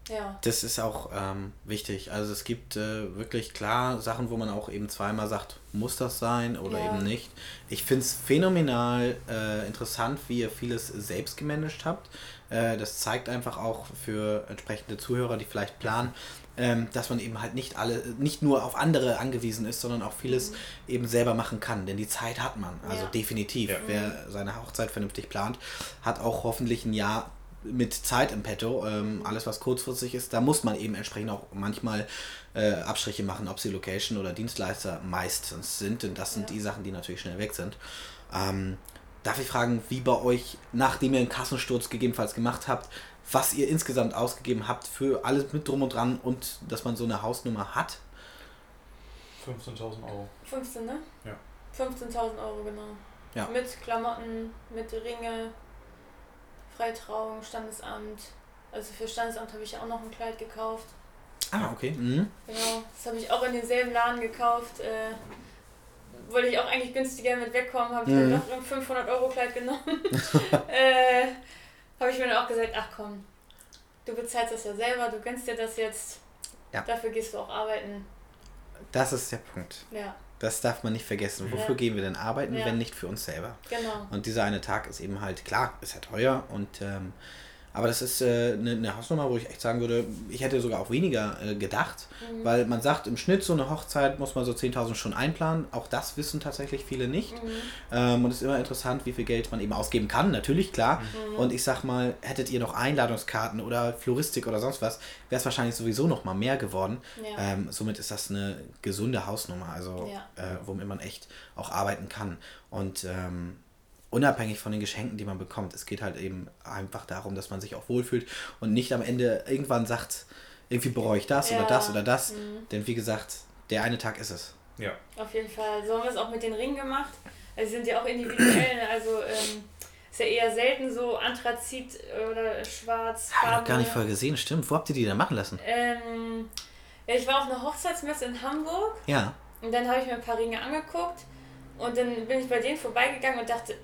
ja.
Das ist auch ähm, wichtig. Also es gibt äh, wirklich klar Sachen, wo man auch eben zweimal sagt, muss das sein oder ja. eben nicht. Ich finde es phänomenal äh, interessant, wie ihr vieles selbst gemanagt habt. Äh, das zeigt einfach auch für entsprechende Zuhörer, die vielleicht planen, ähm, dass man eben halt nicht alle, nicht nur auf andere angewiesen ist, sondern auch vieles mhm. eben selber machen kann. Denn die Zeit hat man. Also ja. definitiv. Wer seine Hochzeit vernünftig plant, hat auch hoffentlich ein Jahr mit Zeit im Petto. Ähm, alles, was kurzfristig ist, da muss man eben entsprechend auch manchmal äh, Abstriche machen, ob sie Location oder Dienstleister meistens sind, denn das sind ja. die Sachen, die natürlich schnell weg sind. Ähm, darf ich fragen, wie bei euch, nachdem ihr einen Kassensturz gegebenenfalls gemacht habt, was ihr insgesamt ausgegeben habt für alles mit drum und dran und dass man so eine Hausnummer hat?
15.000 Euro.
15, ne?
Ja.
15.000 Euro, genau.
Ja.
Mit Klamotten, mit Ringe, Freitrauung, Standesamt. Also für Standesamt habe ich auch noch ein Kleid gekauft.
Ah, okay. Mhm.
Genau, das habe ich auch in denselben Laden gekauft. Äh, wollte ich auch eigentlich günstiger mit wegkommen, habe ich mhm. dann doch ein 500 Euro Kleid genommen. äh, habe ich mir dann auch gesagt, ach komm, du bezahlst das ja selber, du gönnst dir das jetzt. Ja. Dafür gehst du auch arbeiten.
Das ist der Punkt. Ja. Das darf man nicht vergessen. Wofür ja. gehen wir denn arbeiten, ja. wenn nicht für uns selber? Genau. Und dieser eine Tag ist eben halt, klar, ist ja teuer und ähm, aber das ist äh, eine, eine Hausnummer, wo ich echt sagen würde, ich hätte sogar auch weniger äh, gedacht, mhm. weil man sagt, im Schnitt so eine Hochzeit muss man so 10.000 schon einplanen. Auch das wissen tatsächlich viele nicht. Mhm. Ähm, und es ist immer interessant, wie viel Geld man eben ausgeben kann, natürlich, klar. Mhm. Und ich sag mal, hättet ihr noch Einladungskarten oder Floristik oder sonst was, wäre es wahrscheinlich sowieso noch mal mehr geworden. Ja. Ähm, somit ist das eine gesunde Hausnummer, also ja. äh, womit man echt auch arbeiten kann. Und ähm, unabhängig von den Geschenken, die man bekommt. Es geht halt eben einfach darum, dass man sich auch wohlfühlt und nicht am Ende irgendwann sagt, irgendwie bereue ich das ja. oder das oder das. Mhm. Denn wie gesagt, der eine Tag ist es.
Ja. Auf jeden Fall. So haben wir es auch mit den Ringen gemacht. Also sind ja auch individuell. Ne? Also ähm, ist ja eher selten so Anthrazit oder schwarz.
Habe ich noch gar nicht voll gesehen, stimmt. Wo habt ihr die denn machen lassen?
Ähm, ja, ich war auf einer Hochzeitsmesse in Hamburg. Ja. Und dann habe ich mir ein paar Ringe angeguckt. Und dann bin ich bei denen vorbeigegangen und dachte,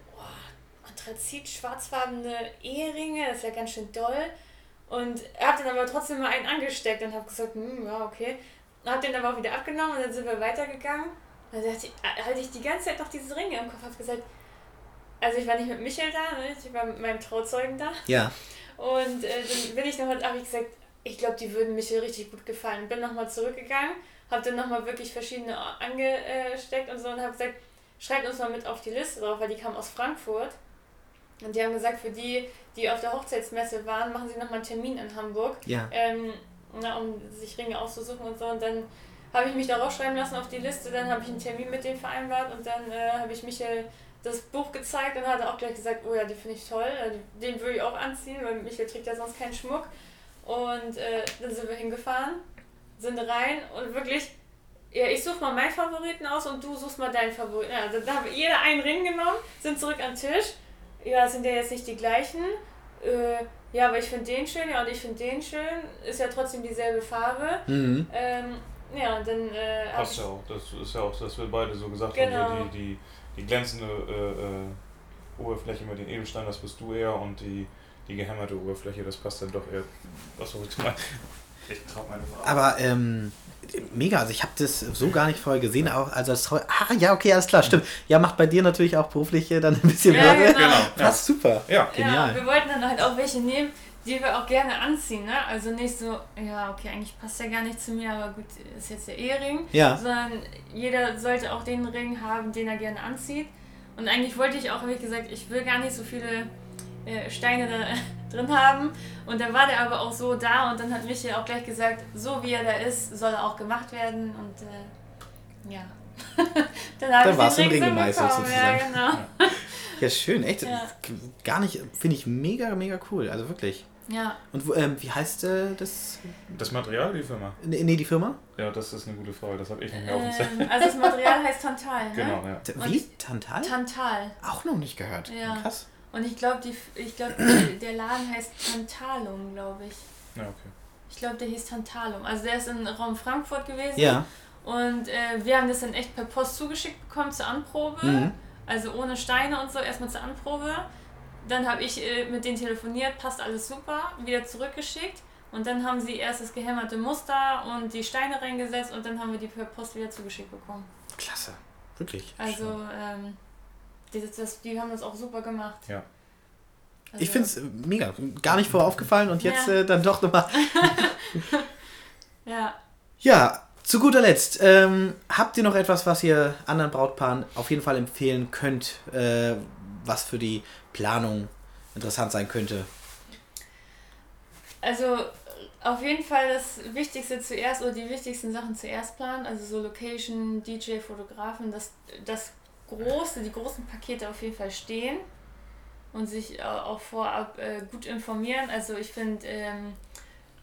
Anthrazit, schwarzfarbene Eheringe, das ist ja ganz schön doll. Und er hat dann aber trotzdem mal einen angesteckt und habe gesagt, hm, ja, okay. Und hab den aber auch wieder abgenommen und dann sind wir weitergegangen. Und dann hatte ich, hatte ich die ganze Zeit noch diese Ringe im Kopf, habe gesagt, also ich war nicht mit Michael da, ne? ich war mit meinem Trauzeugen da. Ja. Und äh, dann bin ich nochmal, habe ich gesagt, ich glaube, die würden Michael richtig gut gefallen. Bin nochmal zurückgegangen, habe dann nochmal wirklich verschiedene angesteckt und so und habe gesagt, schreibt uns mal mit auf die Liste drauf, weil die kam aus Frankfurt. Und die haben gesagt, für die, die auf der Hochzeitsmesse waren, machen sie nochmal einen Termin in Hamburg, ja. ähm, na, um sich Ringe auszusuchen und so. Und dann habe ich mich da rausschreiben lassen auf die Liste, dann habe ich einen Termin mit denen vereinbart und dann äh, habe ich Michael das Buch gezeigt und hat er auch gleich gesagt, oh ja, die finde ich toll, äh, den würde ich auch anziehen, weil Michael trägt ja sonst keinen Schmuck. Und äh, dann sind wir hingefahren, sind rein und wirklich, ja, ich suche mal meinen Favoriten aus und du suchst mal deinen Favoriten. Ja, da haben jeder einen Ring genommen, sind zurück am Tisch ja, sind ja jetzt nicht die gleichen. Äh, ja, aber ich finde den schön, ja, und ich finde den schön. Ist ja trotzdem dieselbe Farbe. Mhm. Ähm, ja, und dann. Äh,
Passt ja auch. Das ist ja auch, dass wir beide so gesagt genau. haben, die, die, die glänzende äh, äh, Oberfläche mit den Edelsteinen, das bist du eher, und die, die gehämmerte Oberfläche, das passt dann doch eher. Was soll ich mal?
Ich trau meine Frau. Aber, ähm mega. Also ich habe das so gar nicht vorher gesehen. Auch, also das ah, ja, okay, alles klar, stimmt. Ja, macht bei dir natürlich auch beruflich dann ein bisschen ja, mehr. Genau. genau. Passt
ja. super. Ja. Genial. Ja, wir wollten dann halt auch welche nehmen, die wir auch gerne anziehen. Ne? Also nicht so, ja, okay, eigentlich passt ja gar nicht zu mir, aber gut, ist jetzt der Ehering. Ja. Sondern jeder sollte auch den Ring haben, den er gerne anzieht. Und eigentlich wollte ich auch, wie gesagt, ich will gar nicht so viele äh, Steine da drin haben. Und dann war der aber auch so da und dann hat Michi auch gleich gesagt, so wie er da ist, soll er auch gemacht werden. Und äh, ja. dann habe ich den Ring gemeißelt
sozusagen. Ja, genau. ja, schön, echt. Ja. Gar nicht, finde ich mega, mega cool. Also wirklich. Ja. Und ähm, wie heißt äh, das?
Das Material, die Firma?
Nee, nee, die Firma?
Ja, das ist eine gute Frage. Das habe ich nicht mehr auf dem
Zettel. Also das Material heißt Tantal, ne? Genau,
ja. Wie? Tantal?
Tantal.
Auch noch nicht gehört. Ja. Krass.
Und ich glaube, glaub, der Laden heißt Tantalum, glaube ich. Ja, okay. Ich glaube, der hieß Tantalum. Also der ist in Raum Frankfurt gewesen. Ja. Und äh, wir haben das dann echt per Post zugeschickt bekommen zur Anprobe. Mhm. Also ohne Steine und so, erstmal zur Anprobe. Dann habe ich äh, mit denen telefoniert, passt alles super, wieder zurückgeschickt. Und dann haben sie erst das gehämmerte Muster und die Steine reingesetzt und dann haben wir die per Post wieder zugeschickt bekommen.
Klasse, wirklich.
Also, ähm, die, das, die haben das auch super gemacht. Ja.
Also, ich finde es mega. Gar nicht vorher aufgefallen und jetzt ja. äh, dann doch nochmal. ja. Ja, zu guter Letzt, ähm, habt ihr noch etwas, was ihr anderen Brautpaaren auf jeden Fall empfehlen könnt, äh, was für die Planung interessant sein könnte?
Also auf jeden Fall das Wichtigste zuerst oder die wichtigsten Sachen zuerst planen, also so Location, DJ, Fotografen, das, das große, die großen Pakete auf jeden Fall stehen und sich auch vorab äh, gut informieren. Also ich finde, ähm,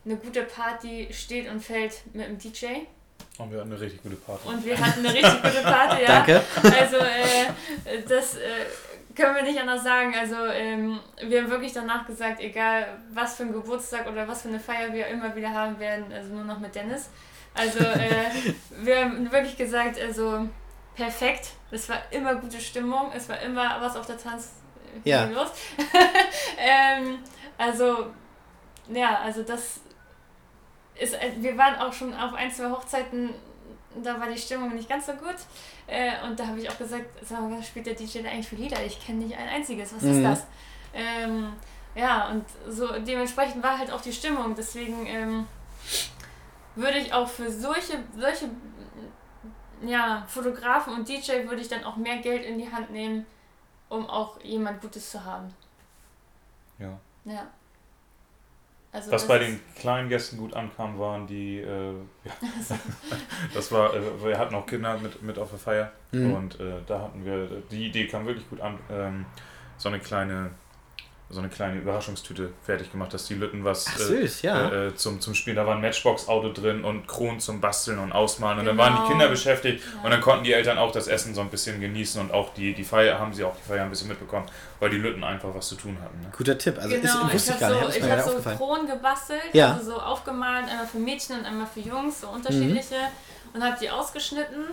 eine gute Party steht und fällt mit dem DJ.
Und wir hatten eine richtig gute Party.
Und wir hatten eine richtig gute Party, ja. Danke. Also äh, das äh, können wir nicht anders sagen. Also ähm, wir haben wirklich danach gesagt, egal was für ein Geburtstag oder was für eine Feier wir immer wieder haben werden, also nur noch mit Dennis. Also äh, wir haben wirklich gesagt, also perfekt. Es war immer gute Stimmung, es war immer was auf der Tanz ja. los. ähm, also ja, also das ist, wir waren auch schon auf ein, zwei Hochzeiten, da war die Stimmung nicht ganz so gut. Äh, und da habe ich auch gesagt, sag was spielt der DJ da eigentlich für Lieder? Ich kenne nicht ein einziges, was mhm. ist das? Ähm, ja, und so dementsprechend war halt auch die Stimmung. Deswegen ähm, würde ich auch für solche, solche ja, Fotografen und DJ würde ich dann auch mehr Geld in die Hand nehmen, um auch jemand Gutes zu haben.
Ja.
Ja.
Also Was bei den kleinen Gästen gut ankam, waren die, äh, ja. das war, äh, wir hatten auch Kinder mit, mit auf der Feier mhm. und äh, da hatten wir, die Idee kam wirklich gut an, ähm, so eine kleine so eine kleine Überraschungstüte fertig gemacht, dass die Lütten was
Ach, süß,
äh,
ja.
äh, zum, zum Spielen. Da war ein Matchbox-Auto drin und Kronen zum Basteln und Ausmalen. Und dann waren die genau. Kinder beschäftigt ja. und dann konnten die Eltern auch das Essen so ein bisschen genießen und auch die, die Feier haben sie auch die Feier ein bisschen mitbekommen, weil die Lütten einfach was zu tun hatten. Ne?
Guter Tipp. Also
genau,
ist,
ich, nicht. So, ich habe so Kronen gebastelt,
ja.
also so aufgemalt, einmal für Mädchen und einmal für Jungs, so unterschiedliche. Mhm. Und habe die ausgeschnitten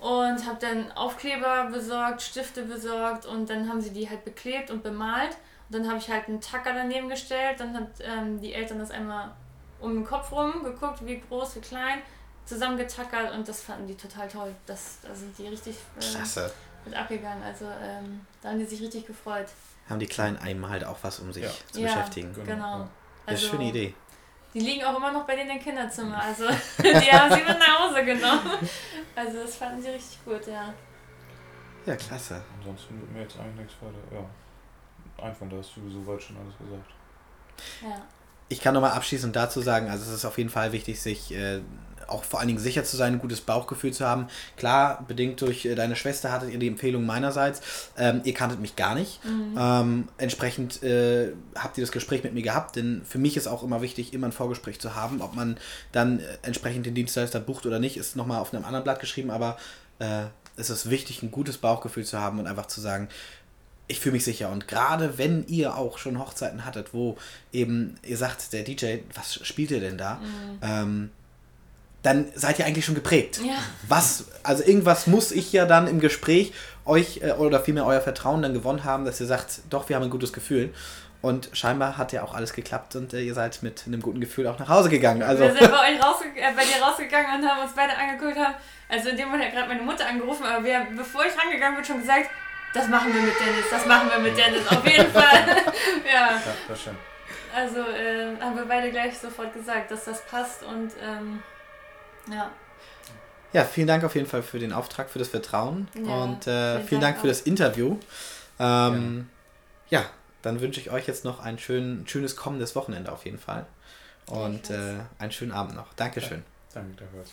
und habe dann Aufkleber besorgt, Stifte besorgt und dann haben sie die halt beklebt und bemalt dann habe ich halt einen Tacker daneben gestellt, dann hat ähm, die Eltern das einmal um den Kopf rum geguckt, wie groß, wie klein, zusammengetackert und das fanden die total toll. Das, da sind die richtig
äh,
mit abgegangen. Also ähm, da haben die sich richtig gefreut.
Haben die Kleinen einmal halt auch was, um sich ja. zu
ja,
beschäftigen.
Genau. genau.
Also, das ist eine schöne Idee.
Die liegen auch immer noch bei denen im Kinderzimmer. Also die haben sie mit nach Hause genommen. Also das fanden sie richtig gut, ja.
Ja, klasse.
Ansonsten wird mir jetzt eigentlich nichts weiter. Ja einfallen. Da hast du soweit schon alles gesagt.
Ja.
Ich kann nochmal abschließend dazu sagen, also es ist auf jeden Fall wichtig, sich äh, auch vor allen Dingen sicher zu sein, ein gutes Bauchgefühl zu haben. Klar, bedingt durch äh, deine Schwester hattet ihr die Empfehlung meinerseits. Ähm, ihr kanntet mich gar nicht. Mhm. Ähm, entsprechend äh, habt ihr das Gespräch mit mir gehabt, denn für mich ist auch immer wichtig, immer ein Vorgespräch zu haben. Ob man dann äh, entsprechend den Dienstleister bucht oder nicht, ist nochmal auf einem anderen Blatt geschrieben, aber äh, es ist wichtig, ein gutes Bauchgefühl zu haben und einfach zu sagen, ich fühle mich sicher. Und gerade wenn ihr auch schon Hochzeiten hattet, wo eben ihr sagt, der DJ, was spielt ihr denn da? Mhm. Ähm, dann seid ihr eigentlich schon geprägt.
Ja.
Was, also irgendwas muss ich ja dann im Gespräch euch äh, oder vielmehr euer Vertrauen dann gewonnen haben, dass ihr sagt, doch, wir haben ein gutes Gefühl. Und scheinbar hat ja auch alles geklappt und äh, ihr seid mit einem guten Gefühl auch nach Hause gegangen. Also
wir sind bei, euch rausge äh, bei dir rausgegangen und haben uns beide angeguckt. Haben, also in dem Moment hat gerade meine Mutter angerufen, aber wir, bevor ich rangegangen bin, schon gesagt, das machen wir mit Dennis, das machen wir mit Dennis, auf jeden Fall. ja.
ja, das stimmt.
Also äh, haben wir beide gleich sofort gesagt, dass das passt und ähm, ja.
Ja, vielen Dank auf jeden Fall für den Auftrag, für das Vertrauen ja, und äh, vielen, vielen Dank, Dank für das Interview. Ähm, ja. ja. dann wünsche ich euch jetzt noch ein schön, schönes kommendes Wochenende auf jeden Fall und äh, einen schönen Abend noch. Dankeschön.
Ja, danke, dafür.